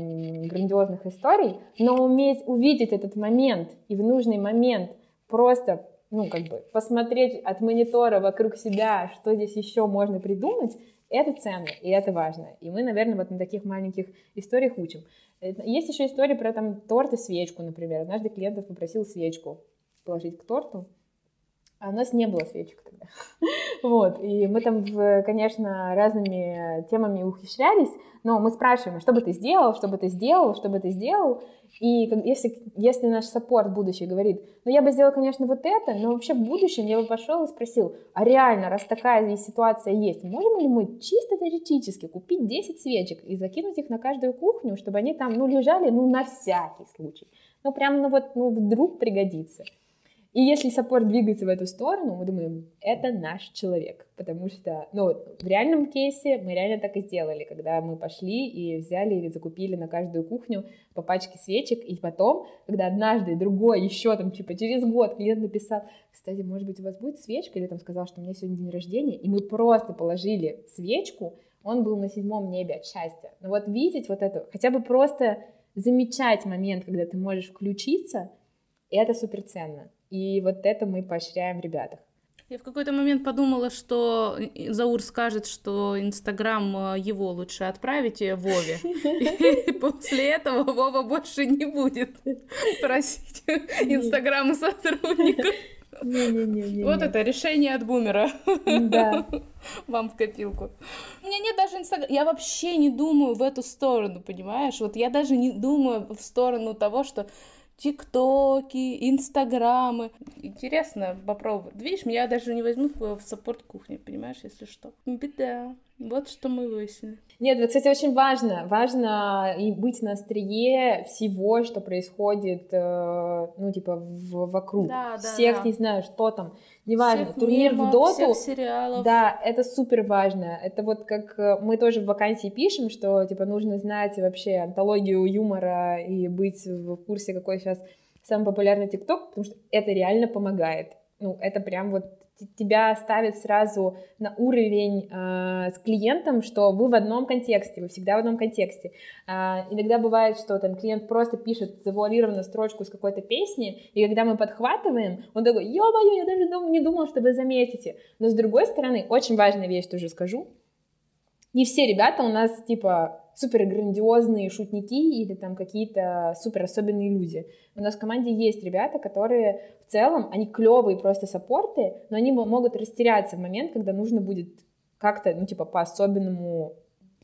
грандиозных историй, но уметь увидеть этот момент и в нужный момент просто ну, как бы посмотреть от монитора вокруг себя, что здесь еще можно придумать, это ценно, и это важно. И мы, наверное, вот на таких маленьких историях учим. Есть еще история про там торт и свечку, например. Однажды клиент попросил свечку положить к торту, а у нас не было свечек тогда. *laughs* вот, и мы там, конечно, разными темами ухищрялись, но мы спрашиваем, что бы ты сделал, что бы ты сделал, что бы ты сделал, и если, если наш саппорт будущий говорит, ну я бы сделал, конечно, вот это, но вообще в будущем я бы пошел и спросил, а реально, раз такая ситуация есть, можем ли мы чисто теоретически купить 10 свечек и закинуть их на каждую кухню, чтобы они там, ну, лежали, ну, на всякий случай. Ну, прям, ну, вот, ну, вдруг пригодится. И если саппорт двигается в эту сторону, мы думаем, это наш человек, потому что, ну, в реальном кейсе мы реально так и сделали, когда мы пошли и взяли или закупили на каждую кухню по пачке свечек, и потом, когда однажды другой, еще там, типа, через год клиент написал, кстати, может быть, у вас будет свечка, или там сказал, что у меня сегодня день рождения, и мы просто положили свечку, он был на седьмом небе от счастья. Но вот видеть вот это, хотя бы просто замечать момент, когда ты можешь включиться, это супер ценно. И вот это мы поощряем в ребятах. Я в какой-то момент подумала, что Заур скажет, что Инстаграм э, его лучше отправить Вове. *laughs* И после этого Вова больше не будет просить Инстаграм сотрудников. Не-не-не. Вот это решение от бумера. Да. Вам в копилку. У меня нет даже инстаграма. Я вообще не думаю в эту сторону, понимаешь? Вот я даже не думаю в сторону того, что тиктоки, инстаграмы. Интересно попробовать. Видишь, меня даже не возьмут в саппорт кухни, понимаешь, если что. Беда. Вот что мы выяснили. Нет, это, кстати, очень важно. Важно и быть на острие всего, что происходит, э, ну, типа, в, вокруг. Да, да, Всех, да. не знаю, что там. Неважно, всех турнир мемов, в доту. Всех сериалов. Да, это супер важно. Это вот как э, мы тоже в вакансии пишем, что, типа, нужно знать вообще антологию юмора и быть в курсе, какой сейчас самый популярный ТикТок, потому что это реально помогает ну, это прям вот тебя ставит сразу на уровень э, с клиентом, что вы в одном контексте, вы всегда в одном контексте. Э, иногда бывает, что там клиент просто пишет завуалированную строчку с какой-то песни, и когда мы подхватываем, он такой, ё-моё, я даже дум- не думал, что вы заметите. Но с другой стороны, очень важная вещь тоже скажу, не все ребята у нас, типа, супер грандиозные шутники или там какие-то супер особенные люди. У нас в команде есть ребята, которые в целом, они клевые просто саппорты, но они могут растеряться в момент, когда нужно будет как-то, ну, типа, по-особенному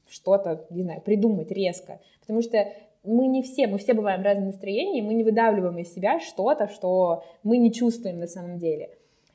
что-то, не знаю, придумать резко. Потому что мы не все, мы все бываем в разном настроении, мы не выдавливаем из себя что-то, что мы не чувствуем на самом деле.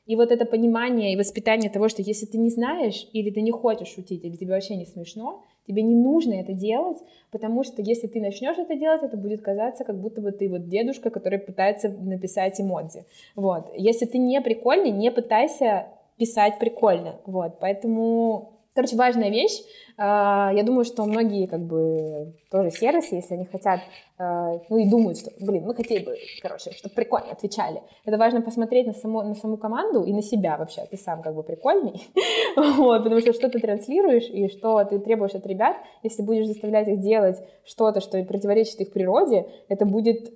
И вот это понимание и воспитание того, что если ты не знаешь, или ты не хочешь шутить, или тебе вообще не смешно, тебе не нужно это делать, потому что если ты начнешь это делать, это будет казаться, как будто бы ты вот дедушка, который пытается написать эмодзи. Вот. Если ты не прикольный, не пытайся писать прикольно. Вот. Поэтому Короче, важная вещь. А, я думаю, что многие как бы тоже сервисы, если они хотят, а, ну и думают, что, блин, мы хотели бы, короче, чтобы прикольно отвечали. Это важно посмотреть на саму, на саму команду и на себя вообще. Ты сам как бы прикольный. *laughs* вот, потому что что ты транслируешь и что ты требуешь от ребят, если будешь заставлять их делать что-то, что противоречит их природе, это будет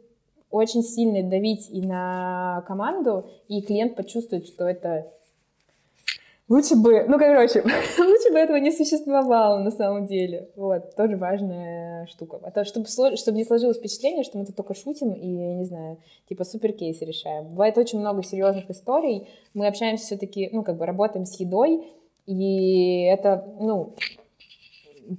очень сильно давить и на команду, и клиент почувствует, что это Лучше бы, ну, короче, *laughs* лучше бы этого не существовало на самом деле. Вот, тоже важная штука. А то, чтобы, чтобы не сложилось впечатление, что мы тут только шутим и, я не знаю, типа супер кейсы решаем. Бывает очень много серьезных историй. Мы общаемся все-таки, ну, как бы работаем с едой, и это, ну,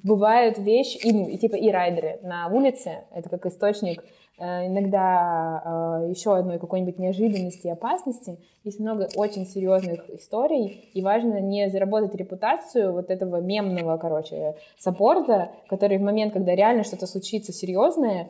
бывают вещи, и, ну, и, типа и райдеры на улице, это как источник иногда э, еще одной какой-нибудь неожиданности и опасности. Есть много очень серьезных историй, и важно не заработать репутацию вот этого мемного, короче, саппорта, который в момент, когда реально что-то случится серьезное,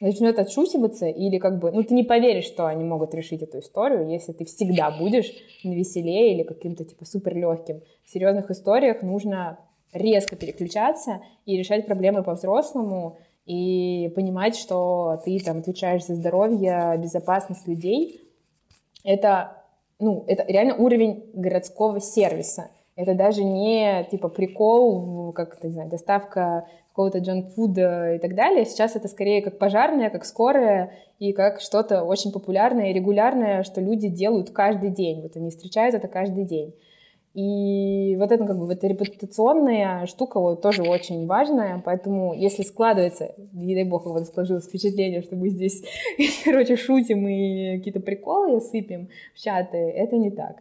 начнет отшутиваться, или как бы, ну, ты не поверишь, что они могут решить эту историю, если ты всегда будешь веселее или каким-то, типа, супер легким. В серьезных историях нужно резко переключаться и решать проблемы по-взрослому, и понимать, что ты там отвечаешь за здоровье, безопасность людей, это, ну, это реально уровень городского сервиса. Это даже не типа прикол, как, не знаю, доставка какого-то джанк-фуда и так далее. Сейчас это скорее как пожарная, как скорая и как что-то очень популярное и регулярное, что люди делают каждый день. Вот они встречают это каждый день. И вот это как бы вот репутационная штука вот, тоже очень важная, поэтому если складывается, не дай бог, вас сложилось впечатление, что мы здесь, *laughs* короче, шутим и какие-то приколы сыпем в чаты, это не так.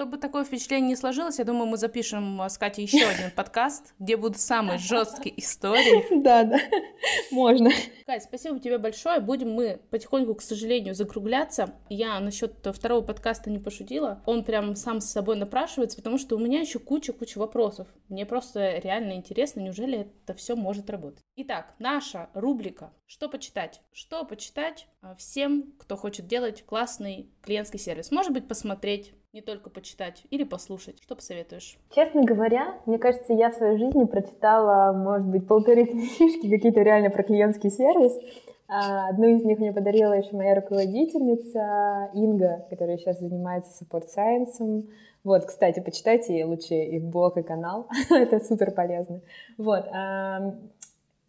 Чтобы такое впечатление не сложилось, я думаю, мы запишем с Катей еще *laughs* один подкаст, где будут самые жесткие истории. *laughs* Да, да, *laughs* можно. Кать, спасибо тебе большое. Будем мы потихоньку, к сожалению, закругляться. Я насчет второго подкаста не пошутила. Он прям сам с собой напрашивается, потому что у меня еще куча-куча вопросов. Мне просто реально интересно, неужели это все может работать. Итак, наша рубрика «Что почитать?». Что почитать а, всем, кто хочет делать классный клиентский сервис. Может быть, посмотреть не только почитать или послушать. Что посоветуешь? Честно говоря, мне кажется, я в своей жизни прочитала, может быть, полторы *laughs* книжки какие-то реально про клиентский сервис. А, одну из них мне подарила еще моя руководительница Инга, которая сейчас занимается science. Вот, кстати, почитайте лучше их блог и канал, *laughs* это супер полезно. Вот,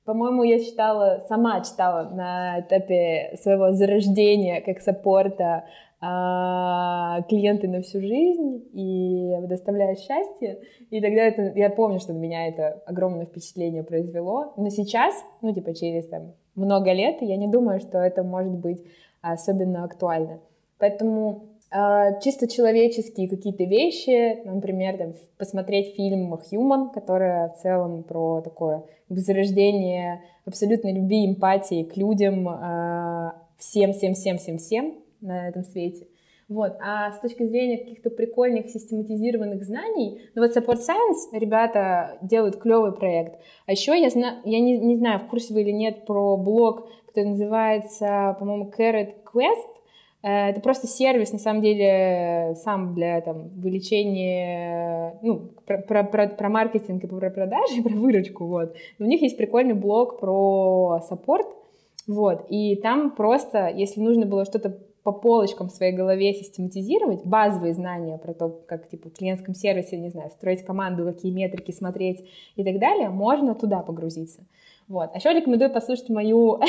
по-моему, я читала, сама читала на этапе своего зарождения как саппорта а, клиенты на всю жизнь и доставляя счастье. И тогда это, я помню, что на меня это огромное впечатление произвело. Но сейчас, ну, типа, через там много лет, я не думаю, что это может быть особенно актуально. Поэтому э, чисто человеческие какие-то вещи, например, там, посмотреть фильм «Human», который в целом про такое возрождение абсолютной любви, эмпатии к людям, всем-всем-всем-всем-всем, на этом свете. Вот. А с точки зрения каких-то прикольных систематизированных знаний, ну вот Support Science ребята делают клевый проект. А еще я знаю, я не, не знаю, в курсе вы или нет, про блог, который называется, по-моему, Carrot Quest. Э, это просто сервис, на самом деле, сам для там, вылечения, ну, про, про, про, про маркетинг и про продажи, *laughs* про выручку, вот. у них есть прикольный блог про саппорт, вот, и там просто, если нужно было что-то по полочкам в своей голове систематизировать базовые знания про то, как типа в клиентском сервисе, не знаю, строить команду, какие метрики смотреть и так далее, можно туда погрузиться. Вот. А еще рекомендую послушать мою,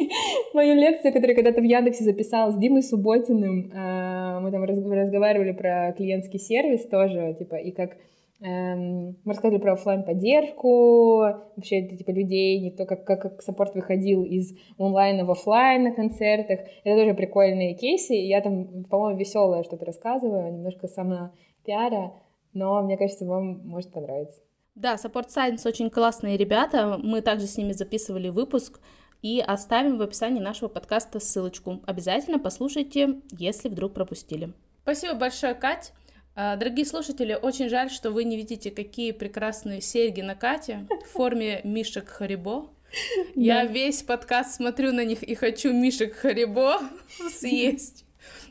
*laughs* мою лекцию, которую когда-то в Яндексе записала с Димой Субботиным. А, мы там разговаривали про клиентский сервис тоже, типа, и как Эм, мы рассказывали про офлайн поддержку вообще это, типа людей, не то, как, как, как саппорт выходил из онлайна в офлайн на концертах. Это тоже прикольные кейсы. Я там, по-моему, веселое что-то рассказываю, немножко сама пиара, но мне кажется, вам может понравиться. Да, Support Science очень классные ребята. Мы также с ними записывали выпуск и оставим в описании нашего подкаста ссылочку. Обязательно послушайте, если вдруг пропустили. Спасибо большое, Кать. А, дорогие слушатели, очень жаль, что вы не видите, какие прекрасные серьги на Кате в форме мишек Харибо. *laughs* Я весь подкаст смотрю на них и хочу мишек Харибо *laughs* съесть.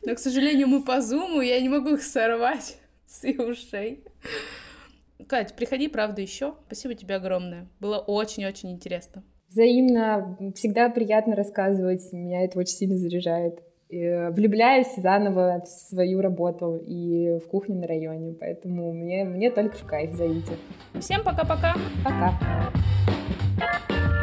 Но, к сожалению, мы по зуму, я не могу их сорвать *laughs* с их ушей. Кать, приходи, правда, еще. Спасибо тебе огромное. Было очень-очень интересно. Взаимно. Всегда приятно рассказывать. Меня это очень сильно заряжает. Э, влюбляюсь заново в свою работу и в кухне на районе. Поэтому мне, мне только в кайф зовите. Всем пока-пока. Пока. -пока. пока.